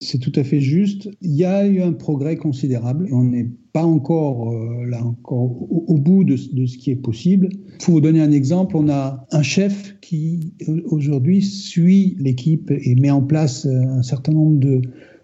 C'est tout à fait juste. Il y a eu un progrès considérable. On n'est pas encore euh, là encore au, bout de, de, ce qui est possible. Pour vous donner un exemple, on a un chef qui aujourd'hui suit l'équipe et met en place euh, un certain nombre de,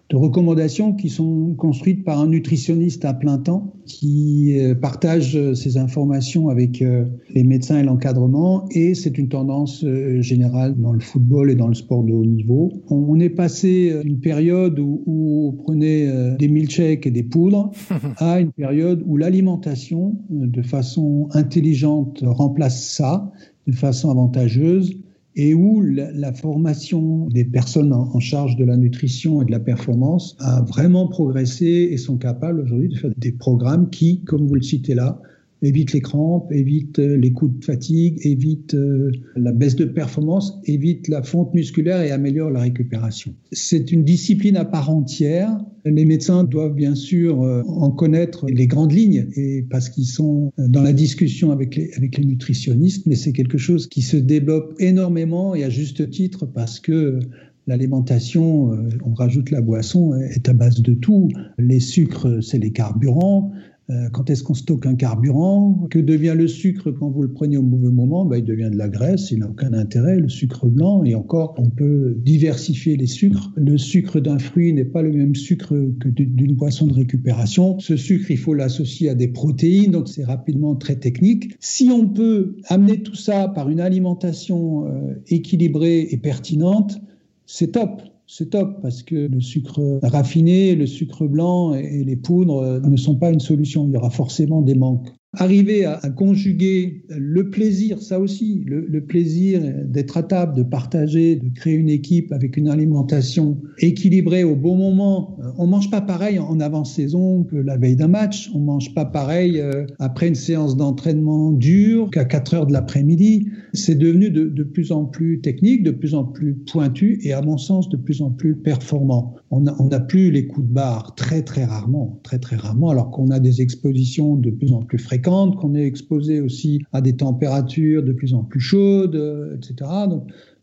de recommandations qui sont construites par un nutritionniste à plein temps qui euh, partage ces informations avec euh, les médecins et l'encadrement et c'est une tendance euh, générale dans le football et dans le sport de haut niveau. On est passé d'une période où, où on prenait des milkshakes et des poudres à une période où l'alimentation de façon intelligente remplace ça de façon avantageuse et où la, formation des personnes en, charge de la nutrition et de la performance a vraiment progressé et sont capables aujourd'hui de faire des programmes qui, comme vous le citez là, évite les crampes, évite euh, les coups de fatigue, évite euh, la baisse de performance, évite la fonte musculaire et améliore la récupération. C'est une discipline à part entière. Les médecins doivent bien sûr euh, en connaître les grandes lignes et parce qu'ils sont dans la discussion avec les, avec les nutritionnistes, mais c'est quelque chose qui se développe énormément et à juste titre parce que L'alimentation, on rajoute la boisson, est à base de tout. Les sucres, c'est les carburants. Euh, quand est-ce qu'on stocke un carburant? Que devient le sucre quand vous le prenez au mauvais moment? Ben, Il devient de la graisse, il n'a aucun intérêt, le sucre blanc. Et encore, on peut diversifier les sucres. Le sucre d'un fruit n'est pas le même sucre que d'une boisson de récupération. Ce sucre, il faut l'associer à des protéines, donc c'est rapidement très technique. Si on peut amener tout ça par une alimentation euh, équilibrée et pertinente, c'est top c'est top parce que le sucre raffiné, le sucre blanc et les poudres ne sont pas une solution. Il y aura forcément des manques. Arriver à, conjuguer le plaisir, ça aussi, le, plaisir d'être à table, de partager, de créer une équipe avec une alimentation équilibrée au bon moment. On mange pas pareil en avant-saison que la veille d'un match. On mange pas pareil euh, après une séance d'entraînement dure qu'à 4 heures de l'après-midi. C'est devenu de, de, plus en plus technique, de plus en plus pointu et à mon sens de plus en plus performant. On n'a plus les coups de barre très très rarement, très très rarement, alors qu'on a des expositions de plus en plus fréquentes qu'on est exposé aussi à des températures de plus en plus chaudes, euh, etc.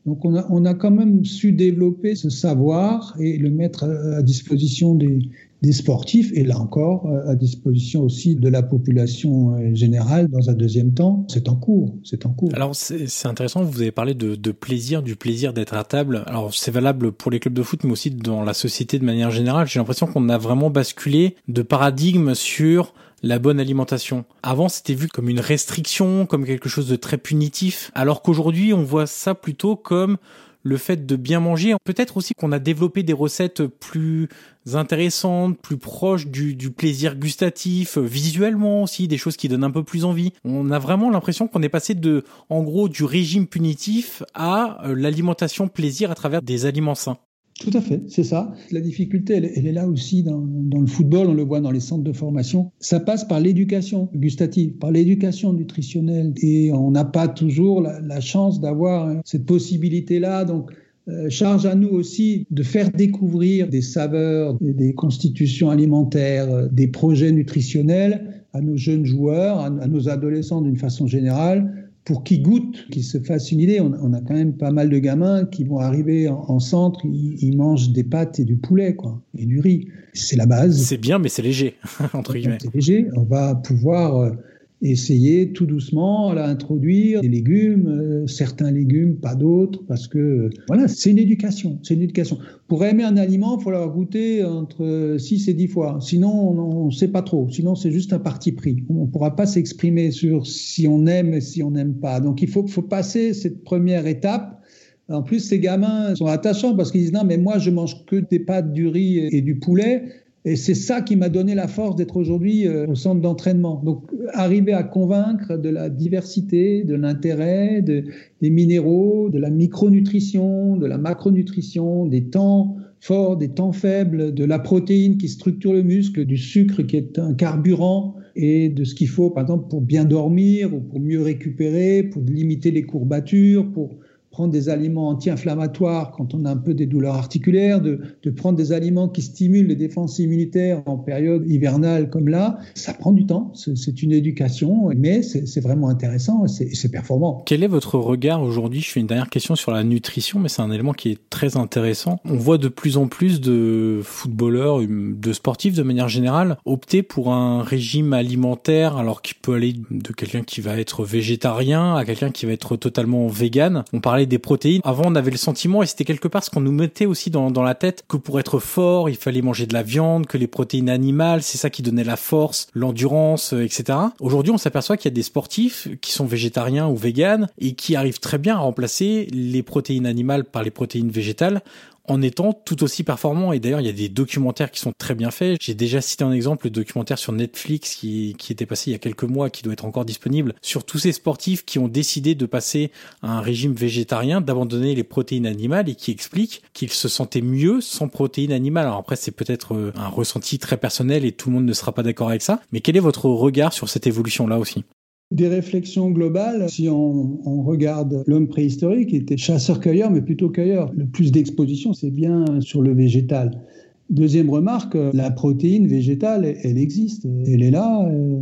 Donc, on, a, on a quand même su développer ce savoir et le mettre à disposition des, des sportifs et là encore à disposition aussi de la population euh, générale dans un deuxième temps. C'est en cours, c'est en cours. Alors c'est intéressant, vous avez parlé de, de plaisir, du plaisir d'être à table. Alors c'est valable pour les clubs de foot mais aussi dans la société de manière générale. J'ai l'impression qu'on a vraiment basculé de paradigme sur la bonne alimentation. Avant, c'était vu comme une restriction, comme quelque chose de très punitif, alors qu'aujourd'hui, on voit ça plutôt comme le fait de bien manger. Peut-être aussi qu'on a développé des recettes plus intéressantes, plus proches du, du, plaisir gustatif, visuellement aussi, des choses qui donnent un peu plus envie. On a vraiment l'impression qu'on est passé de, en gros, du régime punitif à euh, l'alimentation plaisir à travers des aliments sains. Tout à fait, c'est ça. La difficulté, elle, est là aussi dans, le football, on le voit dans les centres de formation. Ça passe par l'éducation gustative, par l'éducation nutritionnelle. Et on n'a pas toujours la, chance d'avoir cette possibilité-là. Donc, euh, charge à nous aussi de faire découvrir des saveurs, des, des constitutions alimentaires, euh, des projets nutritionnels à nos jeunes joueurs, à nos adolescents d'une façon générale, pour qu'ils goûtent, qu'ils se fassent une idée. On, a quand même pas mal de gamins qui vont arriver en, centre, ils, mangent des pâtes et du poulet, quoi, et du riz. C'est la base. C'est bien, mais c'est léger, entre guillemets. C'est léger. On va pouvoir euh, essayer tout doucement à introduire des légumes, euh, certains légumes, pas d'autres, parce que voilà, c'est une éducation, c'est une éducation. Pour aimer un aliment, il faut leur goûter entre 6 et 10 fois, sinon on ne sait pas trop, sinon c'est juste un parti pris. On ne pourra pas s'exprimer sur si on aime et si on n'aime pas. Donc il faut, faut passer cette première étape. En plus, ces gamins sont attachants parce qu'ils disent non, mais moi je mange que des pâtes, du riz et du poulet. Et c'est ça qui m'a donné la force d'être aujourd'hui euh, au centre d'entraînement. Donc, arriver à convaincre de la diversité, de l'intérêt, de, des minéraux, de la micronutrition, de la macronutrition, des temps forts, des temps faibles, de la protéine qui structure le muscle, du sucre qui est un carburant et de ce qu'il faut, par exemple, pour bien dormir ou pour mieux récupérer, pour limiter les courbatures, pour prendre des aliments anti-inflammatoires quand on a un peu des douleurs articulaires, de, prendre des aliments qui stimulent les défenses immunitaires en période hivernale comme là, ça prend du temps, c'est une éducation, mais c'est vraiment intéressant et c'est performant. Quel est votre regard aujourd'hui? Je fais une dernière question sur la nutrition, mais c'est un élément qui est très intéressant. On voit de plus en plus de footballeurs, de sportifs de manière générale, opter pour un régime alimentaire, alors qu'il peut aller de quelqu'un qui va être végétarien à quelqu'un qui va être totalement vegan. On parlait des protéines. Avant, on avait le sentiment, et c'était quelque part ce qu'on nous mettait aussi dans, dans la tête, que pour être fort, il fallait manger de la viande, que les protéines animales, c'est ça qui donnait la force, l'endurance, euh, etc. Aujourd'hui, on s'aperçoit qu'il y a des sportifs qui sont végétariens ou véganes et qui arrivent très bien à remplacer les protéines animales par les protéines végétales en étant tout aussi performant. Et d'ailleurs, il y a des documentaires qui sont très bien faits. J'ai déjà cité un exemple, le documentaire sur Netflix qui, qui était passé il y a quelques mois, qui doit être encore disponible, sur tous ces sportifs qui ont décidé de passer à un régime végétarien, d'abandonner les protéines animales et qui expliquent qu'ils se sentaient mieux sans protéines animales. Alors après, c'est peut-être euh, un ressenti très personnel et tout le monde ne sera pas d'accord avec ça. Mais quel est votre regard sur cette évolution-là aussi? Des réflexions globales, si on, regarde l'homme préhistorique, il était chasseur-cueilleur, mais plutôt cueilleur. Le plus d'exposition, c'est bien sur le végétal. Deuxième remarque, la protéine végétale, elle existe, elle est là, euh,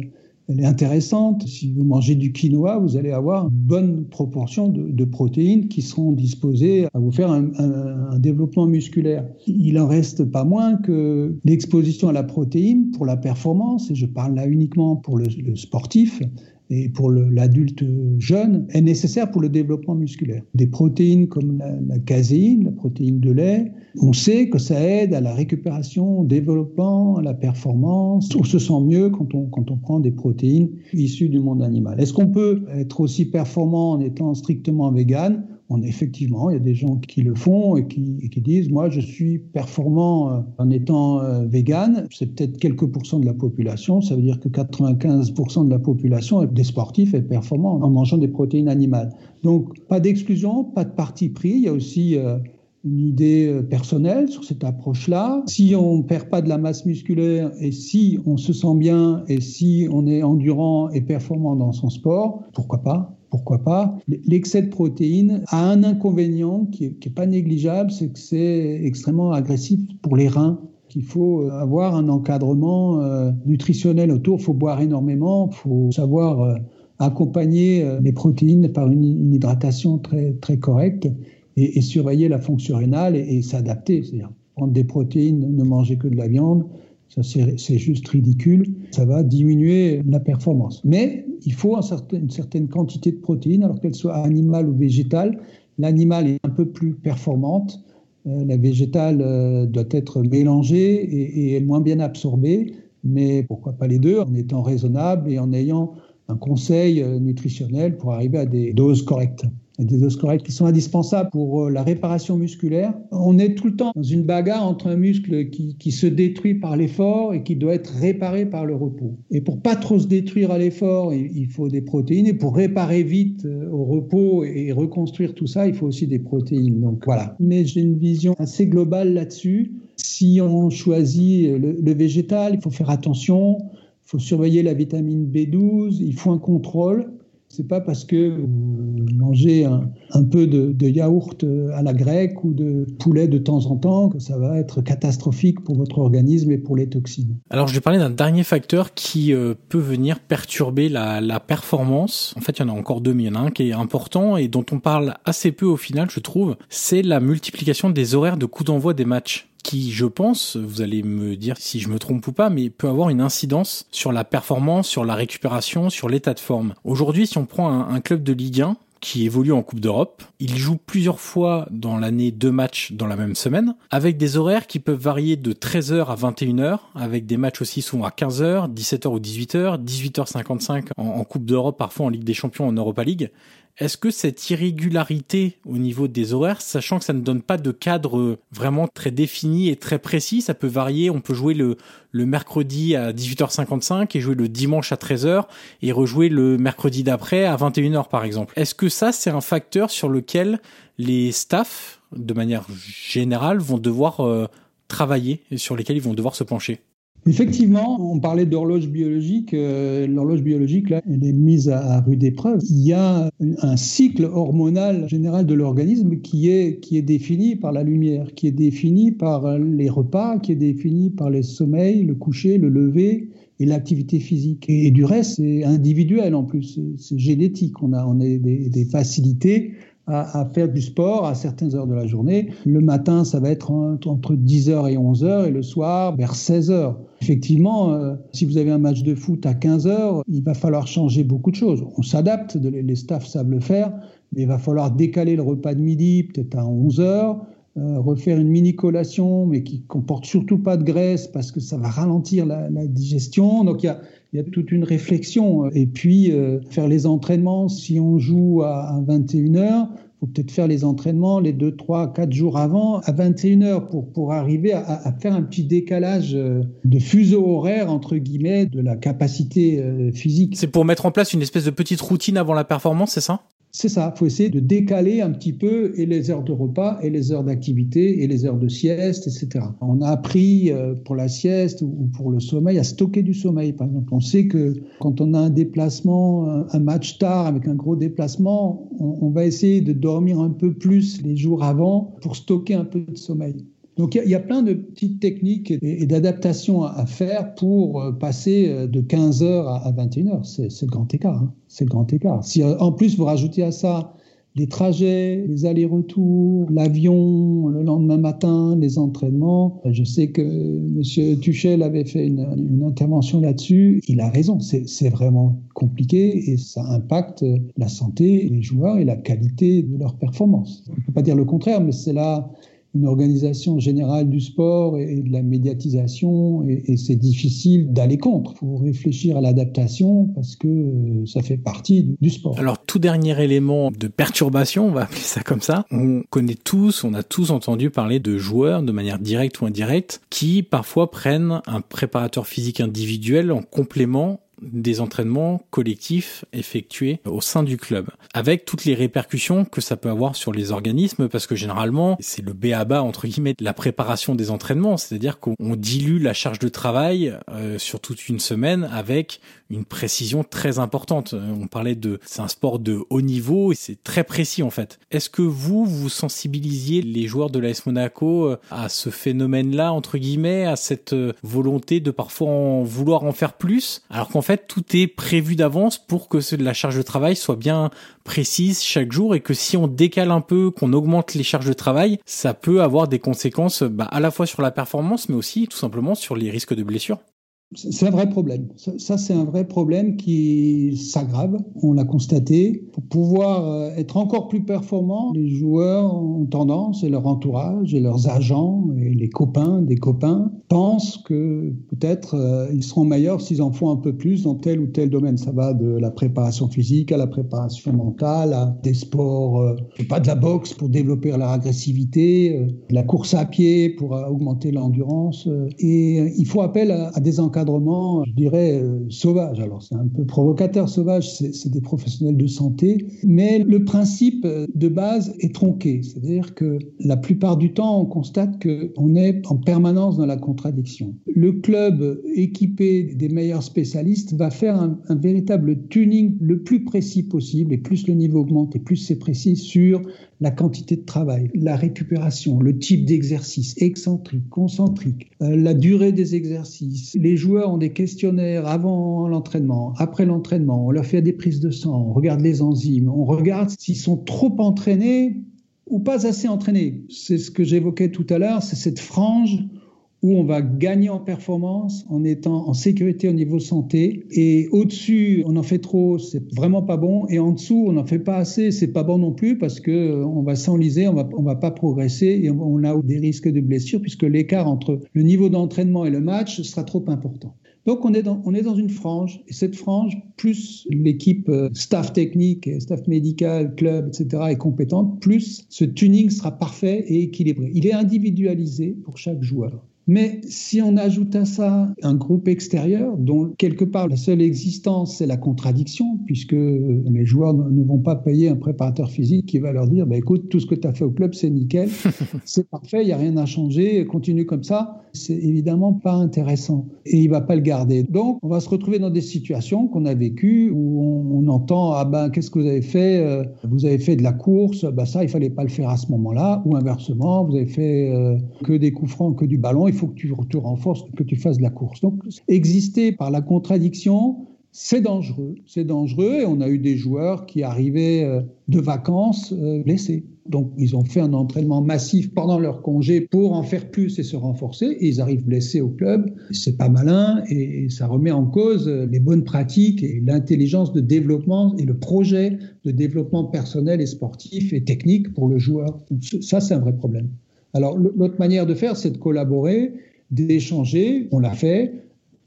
elle est intéressante. Si vous mangez du quinoa, vous allez avoir une bonne proportion de, protéines qui seront disposées à vous faire un, développement musculaire. Il en reste pas moins que l'exposition à la protéine pour la performance, et je parle là uniquement pour le sportif, et pour l'adulte jeune est nécessaire pour le développement musculaire. Des protéines comme la, caséine, la protéine de lait, on sait que ça aide à la récupération, au développement, à la performance. On se sent mieux quand on, quand on prend des protéines issues du monde animal. Est-ce qu'on peut être aussi performant en étant strictement vegan? On, effectivement, il y a des gens qui le font et qui, disent, moi, je suis performant euh, en étant euh, vegan. C'est peut-être quelques pourcents de la population. Ça veut dire que 95% de la population des sportifs est performant en mangeant des protéines animales. Donc, pas d'exclusion, pas de parti pris. Il y a aussi euh, une idée personnelle sur cette approche-là. Si on ne perd pas de la masse musculaire et si on se sent bien et si on est endurant et performant dans son sport, pourquoi pas pourquoi pas. L'excès de protéines a un inconvénient qui n'est pas négligeable, c'est que c'est extrêmement agressif pour les reins qu'il faut euh, avoir un encadrement euh, nutritionnel autour. Il faut boire énormément, il faut savoir euh, accompagner les protéines par une, hydratation très, très correcte et, surveiller la fonction rénale et, et s'adapter. C'est-à-dire prendre des protéines, ne manger que de la viande, ça c'est juste ridicule. Ça va diminuer la performance. Mais il faut une certaine quantité de protéines, alors qu'elle soit animale ou végétale. L'animal est un peu plus performante. Euh, la végétale euh, doit être mélangée et, et moins bien absorbée. Mais pourquoi pas les deux, en étant raisonnable et en ayant un conseil euh, nutritionnel pour arriver à des doses correctes. Des doses correctes qui sont indispensables pour euh, la réparation musculaire. On est tout le temps dans une bagarre entre un muscle qui, qui se détruit par l'effort et qui doit être réparé par le repos. Et pour pas trop se détruire à l'effort, il faut des protéines. Et pour réparer vite euh, au repos et reconstruire tout ça, il faut aussi des protéines. Donc voilà. Mais j'ai une vision assez globale là-dessus. Si on choisit le, le végétal, il faut faire attention. Il faut surveiller la vitamine B12. Il faut un contrôle. C'est pas parce que vous mangez un, peu de, yaourt à la grecque ou de poulet de temps en temps que ça va être catastrophique pour votre organisme et pour les toxines. Alors je vais parler d'un dernier facteur qui euh, peut venir perturber la, performance. En fait, il y en a encore deux, mais il y en a un qui est important et dont on parle assez peu au final, je trouve. C'est la multiplication des horaires de coup d'envoi des matchs qui, je pense, vous allez me dire si je me trompe ou pas, mais peut avoir une incidence sur la performance, sur la récupération, sur l'état de forme. Aujourd'hui, si on prend un, club de Ligue 1, qui évolue en Coupe d'Europe. Il joue plusieurs fois dans l'année deux matchs dans la même semaine, avec des horaires qui peuvent varier de 13h à 21h, avec des matchs aussi souvent à 15h, 17h ou 18h, 18h55 en, en Coupe d'Europe, parfois en Ligue des Champions, en Europa League. Est-ce que cette irrégularité au niveau des horaires, sachant que ça ne donne pas de cadre vraiment très défini et très précis, ça peut varier, on peut jouer le, le mercredi à 18h55 et jouer le dimanche à 13h et rejouer le mercredi d'après à 21h par exemple. Est-ce que ça c'est un facteur sur lequel les staffs, de manière générale, vont devoir euh, travailler et sur lesquels ils vont devoir se pencher? Effectivement, on parlait d'horloge biologique. Euh, l'horloge biologique, là, elle est mise à, rude épreuve. Il y a un cycle hormonal général de l'organisme qui est, qui est défini par la lumière, qui est défini par les repas, qui est défini par le sommeil, le coucher, le lever et l'activité physique. Et, du reste, c'est individuel en plus, c'est génétique. On a, des, des facilités à, faire du sport à certaines heures de la journée. Le matin, ça va être entre 10h et 11h et le soir vers 16h. Effectivement, euh, si vous avez un match de foot à 15h, il va falloir changer beaucoup de choses. On s'adapte, les staffs savent le faire, mais il va falloir décaler le repas de midi peut-être à 11h. Euh, refaire une mini collation, mais qui comporte surtout pas de graisse parce que ça va ralentir la, digestion. Donc il y a, y a toute une réflexion. Et puis, euh, faire les entraînements, si on joue à, 21h, faut peut-être faire les entraînements les 2, 3, 4 jours avant à 21h pour, pour arriver à, à faire un petit décalage euh, de fuseau horaire, entre guillemets, de la capacité euh, physique. C'est pour mettre en place une espèce de petite routine avant la performance, c'est ça? C'est ça, il faut essayer de décaler un petit peu et les heures de repas et les heures d'activité et les heures de sieste, etc. On a appris euh, pour la sieste ou pour le sommeil à stocker du sommeil. Par exemple, on sait que quand on a un déplacement, un match tard avec un gros déplacement, on va essayer de dormir un peu plus les jours avant pour stocker un peu de sommeil. Donc il y, a plein de petites techniques et, d'adaptations à, faire pour euh, passer euh, de 15 heures à, 21 heures. C'est le grand écart. Hein. C'est le grand écart. Si euh, en plus vous rajoutez à ça les trajets, les allers-retours, l'avion le lendemain matin, les entraînements. Je sais que M. Tuchel avait fait une, une intervention là-dessus. Il a raison, c'est vraiment compliqué et ça impacte la santé des joueurs et la qualité de leur performance. On ne peut pas dire le contraire, mais c'est là une organisation générale du sport et de la médiatisation et, c'est difficile d'aller contre. Il faut réfléchir à l'adaptation parce que euh, ça fait partie du sport. Alors tout dernier élément de perturbation, on va appeler ça comme ça, on connaît tous, on a tous entendu parler de joueurs de manière directe ou indirecte qui parfois prennent un préparateur physique individuel en complément des entraînements collectifs effectués au sein du club, avec toutes les répercussions que ça peut avoir sur les organismes, parce que généralement, c'est le B à bas, entre guillemets, la préparation des entraînements, c'est-à-dire qu'on dilue la charge de travail euh, sur toute une semaine avec une précision très importante. Euh, on parlait de, c'est un sport de haut niveau et c'est très précis en fait. Est-ce que vous, vous sensibilisiez les joueurs de l'AS Monaco euh, à ce phénomène-là, entre guillemets, à cette volonté de parfois en vouloir en faire plus, alors qu'en fait, tout est prévu d'avance pour que la charge de travail soit bien précise chaque jour et que si on décale un peu, qu'on augmente les charges de travail, ça peut avoir des conséquences bah, à la fois sur la performance, mais aussi tout simplement sur les risques de blessures. C'est un vrai problème. Ça, c'est un vrai problème qui s'aggrave. On l'a constaté. Pour pouvoir euh, être encore plus performants, les joueurs ont tendance, et leur entourage, et leurs agents, et les copains des copains, pensent que peut-être euh, ils seront meilleurs s'ils en font un peu plus dans tel ou tel domaine. Ça va de la préparation physique à la préparation mentale, à des sports, euh, pas de la boxe pour développer leur agressivité, de la course à pied pour augmenter l'endurance. et il faut appel à, des je dirais, euh, sauvage. Alors c'est un peu provocateur, sauvage, c'est des professionnels de santé, mais le principe euh, de base est tronqué. C'est-à-dire que la plupart du temps, on constate qu'on est en permanence dans la contradiction. Le club équipé des meilleurs spécialistes va faire un, un véritable tuning le plus précis possible, et plus le niveau augmente, et plus c'est précis sur la quantité de travail, la récupération, le type d'exercice, excentrique, concentrique, euh, la durée des exercices. Les joueurs ont des questionnaires avant l'entraînement, après l'entraînement, on leur fait des prises de sang, on regarde les enzymes, on regarde s'ils sont trop entraînés ou pas assez entraînés. C'est ce que j'évoquais tout à l'heure, c'est cette frange où on va gagner en performance en étant en sécurité au niveau santé. Et au-dessus, on en fait trop, c'est vraiment pas bon. Et en dessous, on n'en fait pas assez, c'est pas bon non plus parce que euh, on va s'enliser, on va, on va pas progresser et on a des risques de blessure puisque l'écart entre le niveau d'entraînement et le match sera trop important. Donc on est, dans, on est dans une frange, et cette frange, plus l'équipe euh, staff technique, staff médical, club, etc., est compétente, plus ce tuning sera parfait et équilibré. Il est individualisé pour chaque joueur. Mais si on ajoute à ça un groupe extérieur, dont quelque part la seule existence, c'est la contradiction, puisque les joueurs ne vont pas payer un préparateur physique qui va leur dire bah, écoute, tout ce que tu as fait au club, c'est nickel, c'est parfait, il n'y a rien à changer, continue comme ça, c'est évidemment pas intéressant. Et il va pas le garder. Donc, on va se retrouver dans des situations qu'on a vécues où on, entend ah ben, qu'est-ce que vous avez fait euh, Vous avez fait de la course, bah, ça, il fallait pas le faire à ce moment-là, ou inversement, vous avez fait euh, que des coups francs, que du ballon, il faut que tu te renforces, que tu fasses de la course. Donc, exister par la contradiction, c'est dangereux. C'est dangereux et on a eu des joueurs qui arrivaient euh, de vacances euh, blessés. Donc, ils ont fait un entraînement massif pendant leur congé pour en faire plus et se renforcer. Et ils arrivent blessés au club. C'est pas malin et ça remet en cause euh, les bonnes pratiques et l'intelligence de développement et le projet de développement personnel et sportif et technique pour le joueur. ça, c'est un vrai problème. Alors, l'autre manière de faire, c'est de collaborer, d'échanger. On l'a fait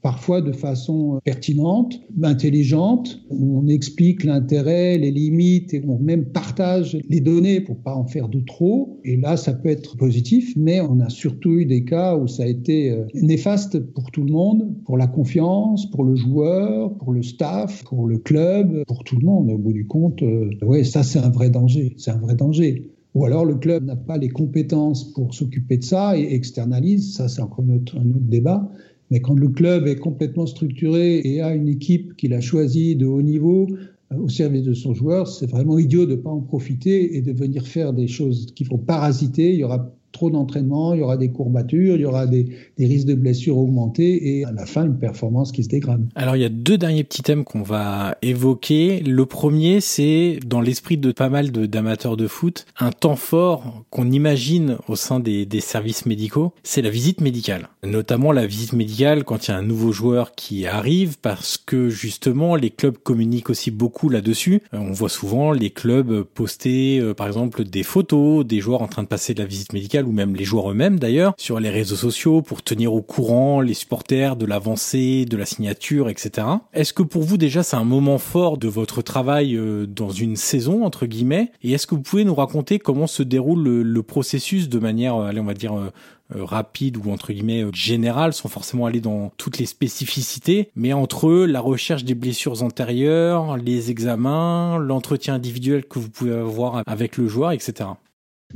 parfois de façon pertinente, intelligente. On explique l'intérêt, les limites et on même partage les données pour pas en faire de trop. Et là, ça peut être positif, mais on a surtout eu des cas où ça a été euh, néfaste pour tout le monde, pour la confiance, pour le joueur, pour le staff, pour le club, pour tout le monde. Au bout du compte, euh, ouais, ça c'est un vrai danger. C'est un vrai danger. Ou alors le club n'a pas les compétences pour s'occuper de ça et externalise, ça c'est encore un autre, débat. Mais quand le club est complètement structuré et a une équipe qu'il a choisie de haut niveau euh, au service de son joueur, c'est vraiment idiot de ne pas en profiter et de venir faire des choses qui vont parasiter. Il y aura trop d'entraînement, il y aura des courbatures, il y aura des, risques de blessures augmentés et à la fin une performance qui se dégrade. Alors il y a deux derniers petits thèmes qu'on va évoquer. Le premier c'est dans l'esprit de pas mal d'amateurs de, foot, un temps fort qu'on imagine au sein des, des services médicaux, c'est la visite médicale. Notamment la visite médicale quand il y a un nouveau joueur qui arrive parce que justement les clubs communiquent aussi beaucoup là-dessus. Euh, on voit souvent les clubs poster euh, par exemple des photos des joueurs en train de passer de la visite médicale ou même les joueurs eux-mêmes d'ailleurs, sur les réseaux sociaux pour tenir au courant les supporters de l'avancée, de la signature, etc. Est-ce que pour vous déjà c'est un moment fort de votre travail euh, dans une saison entre guillemets? Et est-ce que vous pouvez nous raconter comment se déroule le, processus de manière, euh, allez on va dire euh, rapide ou entre guillemets générale sans forcément aller dans toutes les spécificités, mais entre la recherche des blessures antérieures, les examens, l'entretien individuel que vous pouvez avoir avec le joueur, etc.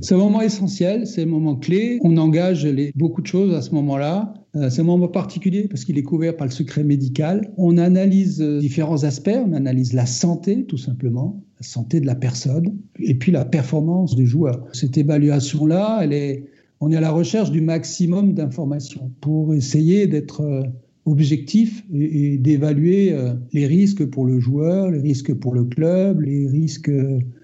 C'est un moment essentiel, c'est un moment clé. On engage beaucoup de choses à ce moment-là. Euh, c'est un moment particulier parce qu'il est couvert par le secret médical. On analyse euh, différents aspects. On analyse la santé, tout simplement, la santé de la personne, et puis la performance du joueur. Cette évaluation-là, elle est, on est à la recherche du maximum d'informations pour essayer d'être euh, objectif et, d'évaluer euh, les risques pour le joueur, les risques pour le club, les risques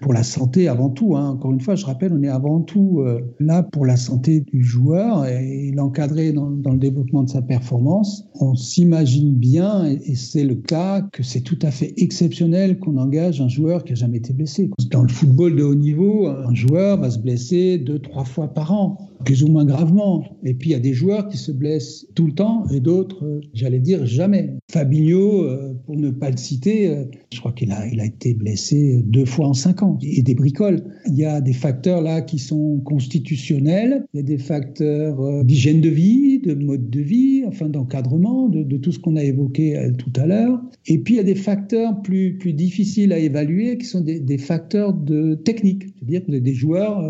pour la santé avant tout. Hein. Encore une fois, je rappelle, on est avant tout euh, là pour la santé du joueur et l'encadrer dans, le développement de sa performance. On s'imagine bien, et, c'est le cas, que c'est tout à fait exceptionnel qu'on engage un joueur qui a jamais été blessé. Dans le football de haut niveau, un joueur va se blesser deux, trois fois par an plus ou moins gravement. Et puis il y a des joueurs qui se blessent tout le temps et d'autres, euh, j'allais dire, jamais. Fabinho, euh, pour ne pas le citer, euh, je crois qu'il a, il a été blessé deux fois en cinq ans et des bricoles. Il y a des facteurs là qui sont constitutionnels, il y a des facteurs d'hygiène de vie, de mode de vie, enfin d'encadrement, de, tout ce qu'on a évoqué tout à l'heure. Et puis il y a des facteurs plus, plus difficiles à évaluer qui sont des, des facteurs de technique. C'est-à-dire que vous avez des joueurs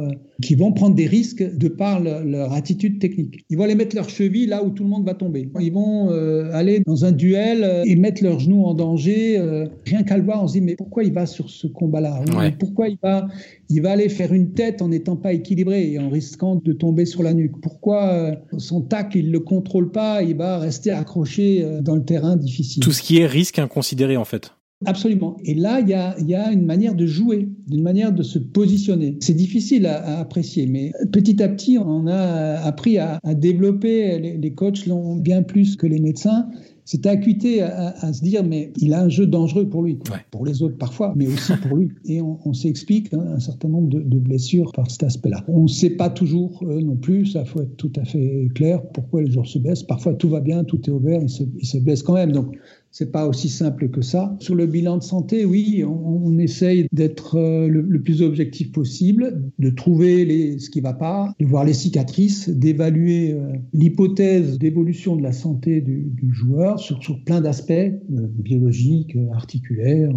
qui vont prendre des risques de par leur, attitude technique. Ils vont aller mettre leur cheville là où tout le monde va tomber. Ils vont euh, aller dans un duel euh, et mettre leurs genoux en danger. Euh, rien qu'à le voir, on se dit mais pourquoi il va sur ce combat-là? Pourquoi il va, il va aller faire une tête en n'étant pas équilibré et en risquant de tomber sur la nuque? Pourquoi son tac, il le contrôle pas Il va rester accroché dans le terrain difficile? Tout ce qui est risque inconsidéré en fait. Absolument. Et là, il y a, une manière de jouer, une manière de se positionner. C'est difficile à, apprécier, mais petit à petit, on a appris à, développer, les, coachs l'ont bien plus que les médecins, cette acuité à, se dire, mais il a un jeu dangereux pour lui, pour les autres parfois, mais aussi pour lui. Et on, s'explique hein, un certain nombre de, blessures par cet aspect-là. On ne sait pas toujours euh, non plus, ça faut être tout à fait clair, pourquoi les joueurs se blessent. Parfois tout va bien, tout est ouvert, ils se, ils se blessent quand même. Donc c'est pas aussi simple que ça. Sur le bilan de santé, oui, on, essaye d'être euh, le, plus objectif possible, de trouver ce qui va pas, de voir les cicatrices, d'évaluer euh, l'hypothèse d'évolution de la santé du, joueur sur, sur, plein d'aspects euh, biologiques, articulaires,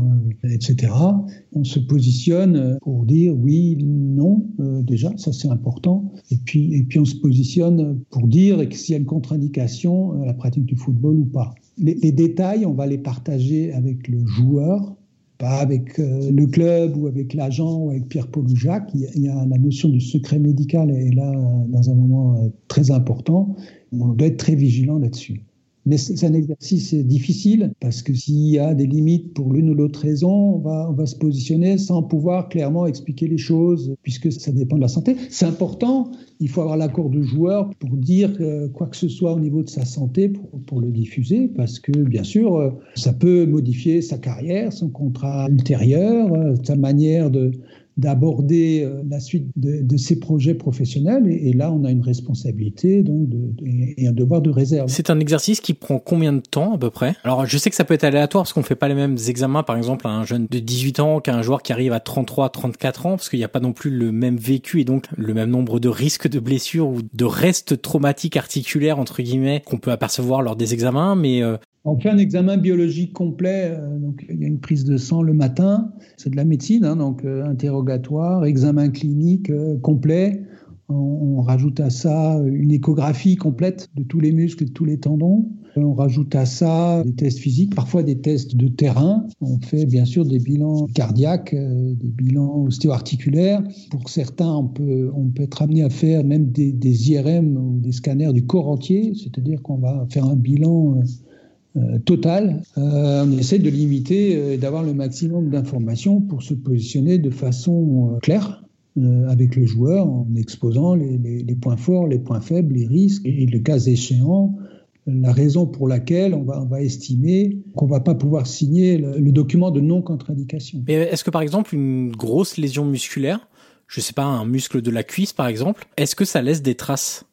etc. On se positionne pour dire oui, non, déjà, ça c'est important. Et puis, et puis on se positionne pour dire s'il y a une contre-indication à la pratique du football ou pas les, détails, on va les partager avec le joueur, pas avec euh, le club ou avec l'agent ou avec Pierre-Paul ou Jacques. Il y, a, la notion du secret médical est là dans un moment euh, très important. On doit être très vigilant là-dessus. Mais c'est un exercice difficile parce que s'il y a des limites pour l'une ou l'autre raison, on va, on va se positionner sans pouvoir clairement expliquer les choses puisque ça dépend de la santé. C'est important, il faut avoir l'accord du joueur pour dire quoi que ce soit au niveau de sa santé pour, pour, le diffuser parce que bien sûr, ça peut modifier sa carrière, son contrat ultérieur, sa manière de, d'aborder euh, la suite de, ces projets professionnels. Et, là, on a une responsabilité donc et un devoir de réserve. C'est un exercice qui prend combien de temps à peu près? Alors, je sais que ça peut être aléatoire parce qu'on fait pas les mêmes examens, par exemple, à un jeune de 18 ans qu'à un joueur qui arrive à 33, 34 ans, parce qu'il n'y a pas non plus le même vécu et donc le même nombre de risques de blessures ou de restes traumatiques articulaires, entre guillemets, qu'on peut apercevoir lors des examens. Mais euh, on fait un examen biologique complet, euh, donc il y a une prise de sang le matin, c'est de la médecine, hein, donc euh, interrogatoire, examen clinique euh, complet. On, rajoute à ça une échographie complète de tous les muscles et de tous les tendons. On rajoute à ça des tests physiques, parfois des tests de terrain. On fait bien sûr des bilans cardiaques, des bilans ostéo-articulaires. Pour certains, on peut, être amené à faire même des IRM ou des scanners du corps entier, c'est-à-dire qu'on va faire un bilan euh, total. Euh, on essaie de limiter euh, et d'avoir le maximum d'informations pour se positionner de façon claire avec le joueur en exposant les, points forts, les points faibles, les risques et le cas échéant, la raison pour laquelle on va, estimer qu'on va pas pouvoir signer le, document de non-contre-indication. Est-ce que par exemple une grosse lésion musculaire, je sais pas, un muscle de la cuisse par exemple, est-ce que ça laisse des traces?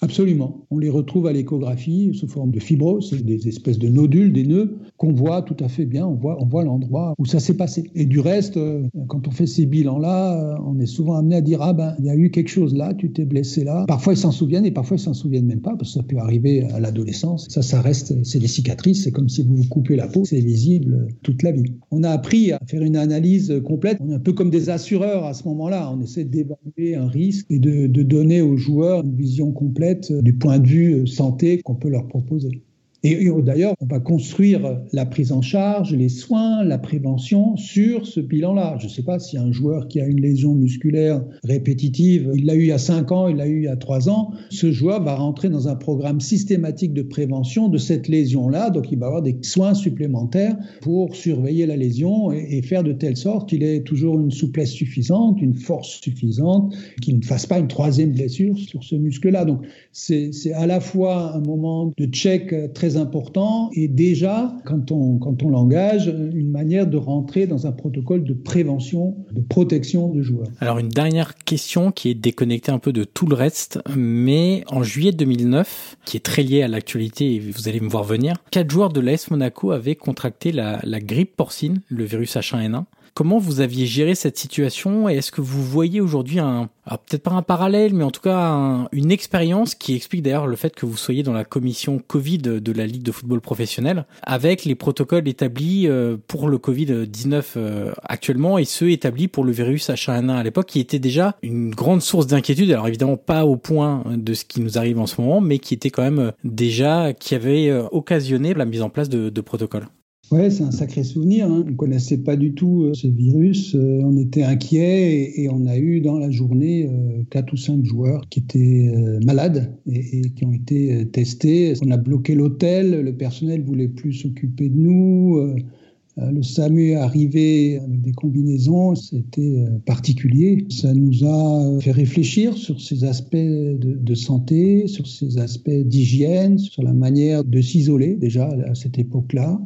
Absolument. On les retrouve à l'échographie sous forme de fibrose, des espèces de nodules, des nœuds qu'on voit tout à fait bien. On voit, on voit l'endroit où ça s'est passé. Et du reste, euh, quand on fait ces bilans-là, euh, on est souvent amené à dire ah ben il y a eu quelque chose là, tu t'es blessé là. Parfois ils s'en souviennent et parfois ils s'en souviennent même pas parce que ça peut arriver à l'adolescence. Ça, ça reste, c'est des cicatrices. C'est comme si vous vous coupez la peau, c'est visible toute la vie. On a appris à faire une analyse complète. On est un peu comme des assureurs à ce moment-là. On essaie d'évaluer un risque et de donner aux joueurs une vision complète du point de vue santé qu'on peut leur proposer. Et, d'ailleurs, on va construire la prise en charge, les soins, la prévention sur ce bilan-là. Je ne sais pas si un joueur qui a une lésion musculaire répétitive, il l'a eu a 5 ans, il l'a eu a 3 ans, ce joueur va rentrer dans un programme systématique de prévention de cette lésion-là. Donc, il va avoir des soins supplémentaires pour surveiller la lésion et, et faire de telle sorte qu'il ait toujours une souplesse suffisante, une force suffisante, qu'il ne fasse pas une troisième blessure sur ce muscle-là. Donc, c'est à la fois un moment de check très important et déjà, quand on, quand on l'engage, une manière de rentrer dans un protocole de prévention, de protection de joueurs. Alors une dernière question qui est déconnectée un peu de tout le reste, mais en juillet 2009, qui est très lié à l'actualité et vous allez me voir venir, quatre joueurs de l'AS Monaco avaient contracté la grippe porcine, le virus H1N1. Comment vous aviez géré cette situation et est-ce que vous voyez aujourd'hui un, peut-être pas un parallèle, mais en tout cas une expérience qui explique d'ailleurs le fait que vous soyez dans la commission Covid de la Ligue de football professionnel avec les protocoles établis euh, pour le Covid-19 euh, actuellement et ceux établis pour le virus H1N1 à l'époque qui était déjà une grande source d'inquiétude. Alors évidemment pas au point de ce qui nous arrive en ce moment, mais qui était quand même déjà, qui avait euh, occasionné la mise en place de protocoles. Ouais, c'est un sacré souvenir. Hein. On ne connaissait pas du tout euh, ce virus. Euh, on était inquiets et, on a eu dans la journée euh, quatre ou cinq joueurs qui étaient malades et, qui ont été testés. On a bloqué l'hôtel. Le personnel voulait plus s'occuper de nous. Le SAMU est arrivé avec des combinaisons, c'était particulier. Ça nous a fait réfléchir sur ces aspects de santé, sur ces aspects d'hygiène, sur la manière de s'isoler déjà à cette époque-là.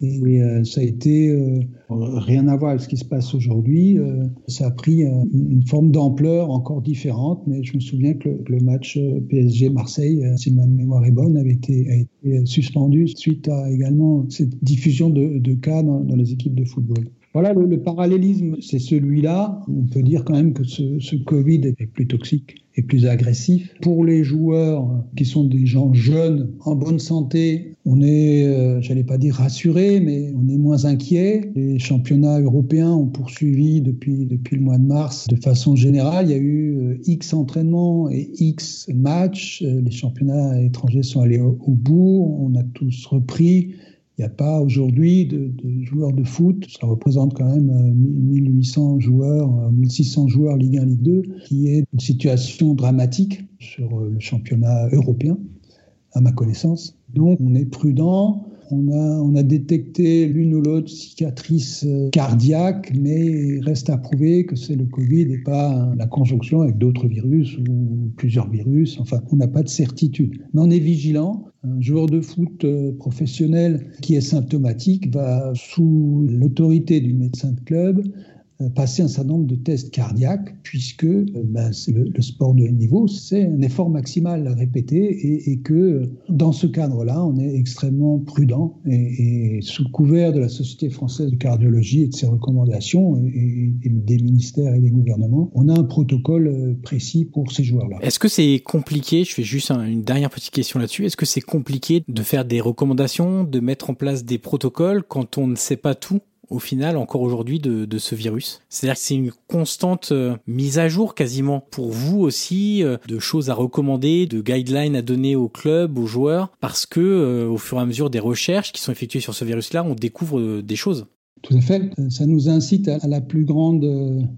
Et euh, ça a été euh, rien à voir avec ce qui se passe aujourd'hui. Euh, ça a pris une forme d'ampleur encore différente, mais je me souviens que le, match PSG-Marseille, si ma mémoire est bonne, avait été, a été suspendu suite à également cette diffusion de, cas dans les équipes de football. Voilà, le, parallélisme, c'est celui-là. On peut dire quand même que ce, Covid est plus toxique et plus agressif. Pour les joueurs qui sont des gens jeunes, en bonne santé, on est, euh, j'allais pas dire rassuré, mais on est moins inquiet. Les championnats européens ont poursuivi depuis, depuis le mois de mars de façon générale. Il y a eu euh, X entraînements et X matchs. Euh, les championnats étrangers sont allés au bout. On a tous repris. Il n'y a pas aujourd'hui de, joueurs de foot, ça représente quand même 1800 euh, joueurs, 1600 euh, joueurs Ligue 1, Ligue 2, qui est une situation dramatique sur euh, le championnat européen, à ma connaissance. Donc on est prudent, on a, détecté l'une ou l'autre cicatrice euh, cardiaque, mais il reste à prouver que c'est le Covid et pas la conjonction avec d'autres virus ou plusieurs virus. Enfin, on n'a pas de certitude. Mais on est vigilant. Un joueur de foot euh, professionnel qui est symptomatique va, sous l'autorité du médecin de club, passer un certain nombre de tests cardiaques, puisque euh, ben, le, le, sport de haut niveau, c'est un effort maximal à répéter, et, et que dans ce cadre-là, on est extrêmement prudent, et, et, sous le couvert de la Société française de cardiologie et de ses recommandations, et, et, des ministères et des gouvernements, on a un protocole euh, précis pour ces joueurs-là. Est-ce que c'est compliqué, je fais juste une dernière petite question là-dessus, est-ce que c'est compliqué de faire des recommandations, de mettre en place des protocoles quand on ne sait pas tout au final encore aujourd'hui de, ce virus. C'est-à-dire que c'est une constante euh, mise à jour quasiment pour vous aussi euh, de choses à recommander, de guidelines à donner aux clubs, aux joueurs, parce que euh, au fur et à mesure des recherches qui sont effectuées sur ce virus-là, on découvre des choses. Tout à fait. Ça nous incite à la plus grande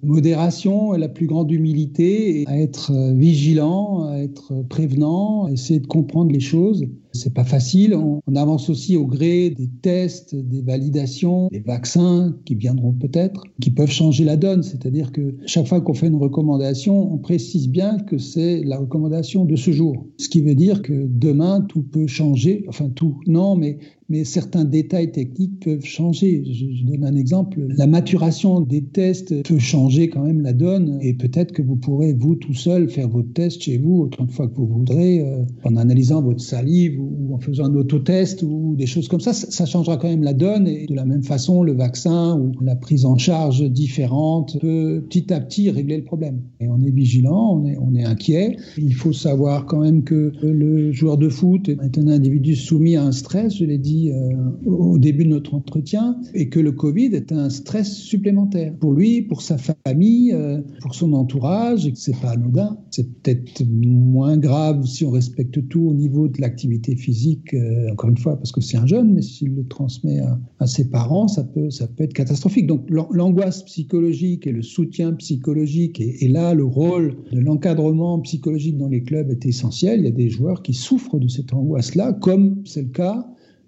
modération, à la plus grande humilité, à être vigilant, à être prévenant, à essayer de comprendre les choses. C'est pas facile. On, avance aussi au gré des tests, des validations, des vaccins qui viendront peut-être, qui peuvent changer la donne. C'est-à-dire que chaque fois qu'on fait une recommandation, on précise bien que c'est la recommandation de ce jour. Ce qui veut dire que demain, tout peut changer. Enfin, tout, non, mais mais certains détails techniques peuvent changer. Je, donne un exemple. La maturation des tests peut changer quand même la donne et peut-être que vous pourrez, vous tout seul, faire votre test chez vous autant de fois que vous voudrez, euh, en analysant votre salive ou en faisant un autotest ou des choses comme ça, ça changera quand même la donne. Et de la même façon, le vaccin ou la prise en charge différente peut petit à petit régler le problème. Et on est vigilant, on est, inquiet. Il faut savoir quand même que le joueur de foot est un individu soumis à un stress, je l'ai dit euh, au début de notre entretien, et que le Covid est un stress supplémentaire pour lui, pour sa famille, euh, pour son entourage, et que c'est pas anodin. C'est peut-être moins grave si on respecte tout au niveau de l'activité physique, euh, encore une fois, parce que c'est un jeune, mais s'il le transmet à, ses parents, ça peut, ça peut être catastrophique. Donc l'angoisse psychologique et le soutien psychologique, et, là, le rôle de l'encadrement psychologique dans les clubs est essentiel. Il y a des joueurs qui souffrent de cette angoisse-là, comme c'est le cas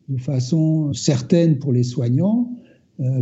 de façon certaine pour les soignants,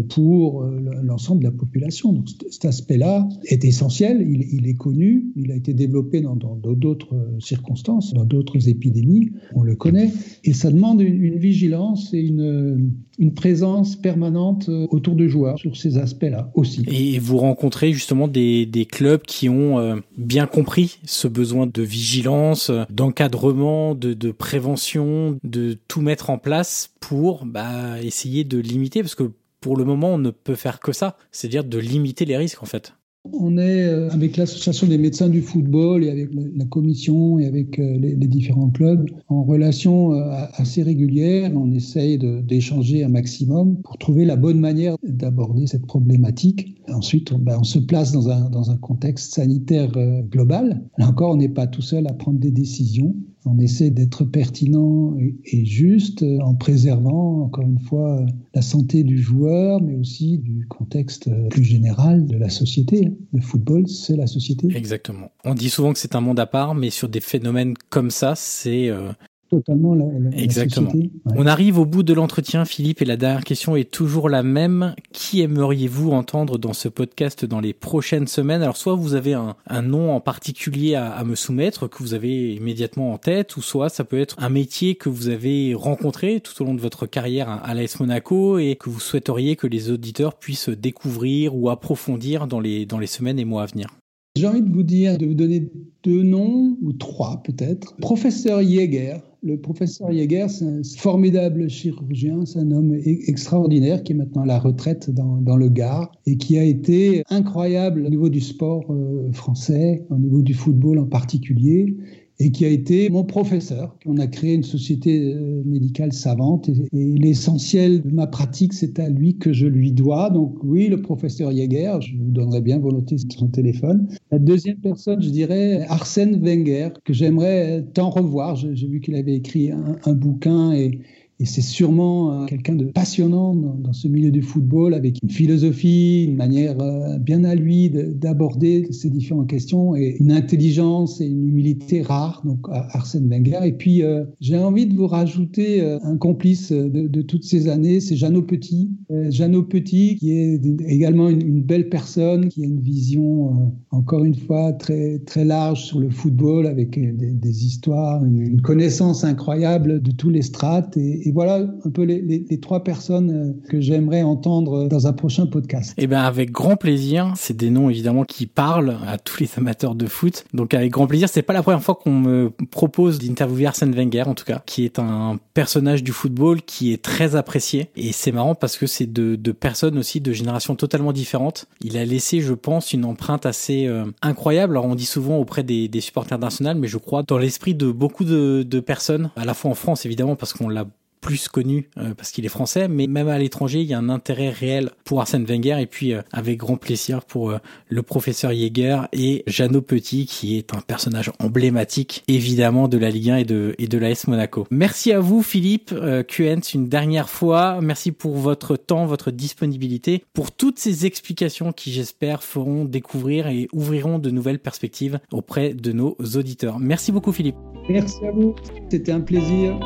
pour euh, l'ensemble de la population. Donc cet aspect-là est essentiel, il, est connu, il a été développé dans d'autres circonstances, dans d'autres épidémies, on le connaît, et ça demande une, vigilance et une, présence permanente euh, autour du joueur sur ces aspects-là aussi. Et vous rencontrez justement des, clubs qui ont bien compris ce besoin de vigilance, d'encadrement, de, de, prévention, de tout mettre en place pour bah, essayer de limiter, parce que pour le moment, on ne peut faire que ça, c'est-à-dire de limiter les risques en fait. On est euh, avec l'association des médecins du football et avec la commission et avec euh, les, différents clubs en relation euh, assez régulière. On essaye d'échanger un maximum pour trouver la bonne manière d'aborder cette problématique. Ensuite, on, ben, se place dans un, dans un contexte sanitaire global. Là encore, on n'est pas tout seul à prendre des décisions on essaie d'être pertinent et, juste en préservant, encore une fois, la santé du joueur, mais aussi du contexte plus général de la société. Le football, c'est la société. Exactement. On dit souvent que c'est un monde à part, mais sur des phénomènes comme ça, c'est euh, totalement la, Exactement. On arrive au bout de l'entretien, Philippe, et la dernière question est toujours la même. Qui aimeriez-vous entendre dans ce podcast dans les prochaines semaines? Alors, soit vous avez un, nom en particulier à, me soumettre que vous avez immédiatement en tête, ou soit ça peut être un métier que vous avez rencontré tout au long de votre carrière à, l'AS Monaco et que vous souhaiteriez que les auditeurs puissent découvrir ou approfondir dans les, dans les semaines et mois à venir. J'ai envie de vous dire, de vous donner deux noms, ou trois peut-être. Professeur Jäger, le professeur Jäger, c'est un formidable chirurgien, c'est un homme e-, extraordinaire qui est maintenant à la retraite dans, le Gard et qui a été incroyable au niveau du sport euh, français, au niveau du football en particulier et qui a été mon professeur. On a créé une société euh, médicale savante et, l'essentiel de ma pratique, c'est à lui que je lui dois. Donc oui, le professeur Jäger, je vous donnerai bien volontiers son téléphone. La deuxième personne, je dirais Arsène Wenger, que j'aimerais tant revoir. J'ai vu qu'il avait écrit un, un bouquin et et c'est sûrement euh, quelqu'un de passionnant dans, ce milieu du football, avec une philosophie, une manière euh, bien à lui d'aborder ces différentes questions, et une intelligence et une humilité rares, donc Arsène Wenger. Et puis, euh, j'ai envie de vous rajouter un complice de, toutes ces années, c'est Jeannot Petit. Jeannot Petit, qui est également une, belle personne, qui a une vision, encore une fois, très, très large sur le football, avec des, histoires, une, connaissance incroyable de tous les strates. et voilà un peu les, trois personnes euh, que j'aimerais entendre dans un prochain podcast. Eh bien, avec grand plaisir. C'est des noms évidemment qui parlent à tous les amateurs de foot. Donc, avec grand plaisir. C'est pas la première fois qu'on me propose d'interviewer Arsène Wenger, en tout cas, qui est un personnage du football qui est très apprécié. Et c'est marrant parce que c'est de, personnes aussi de générations totalement différentes. Il a laissé, je pense, une empreinte assez euh, incroyable. Alors, on dit souvent auprès des, supporters d'Arsenal, mais je crois dans l'esprit de beaucoup de personnes, à la fois en France évidemment parce qu'on l'a plus connu euh, parce qu'il est français, mais même à l'étranger, il y a un intérêt réel pour Arsène Wenger et puis euh, avec grand plaisir pour euh, le professeur Jäger et Jeannot Petit qui est un personnage emblématique évidemment de la Ligue 1 et de, et de l'AS Monaco. Merci à vous Philippe Quens une dernière fois. Merci pour votre temps, votre disponibilité, pour toutes ces explications qui j'espère feront découvrir et ouvriront de nouvelles perspectives auprès de nos auditeurs. Merci beaucoup Philippe. Merci à vous, c'était un plaisir.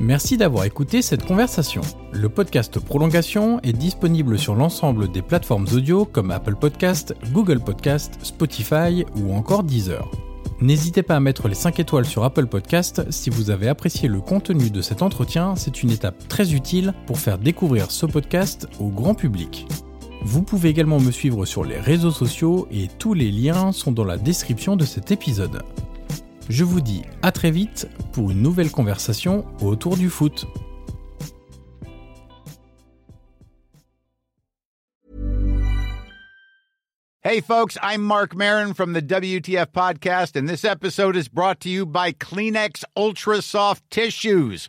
Merci d'avoir écouté cette conversation. Le podcast Prolongation est disponible sur l'ensemble des plateformes audio comme Apple Podcast, Google Podcast, Spotify ou encore Deezer. N'hésitez pas à mettre les 5 étoiles sur Apple Podcast si vous avez apprécié le contenu de cet entretien, c'est une étape très utile pour faire découvrir ce podcast au grand public. Vous pouvez également me suivre sur les réseaux sociaux et tous les liens sont dans la description de cet épisode. Je vous dis à très vite pour une nouvelle conversation autour du foot. Hey folks, I'm Mark Marin from the WTF podcast and this episode is brought to you by Kleenex Ultra Soft Tissues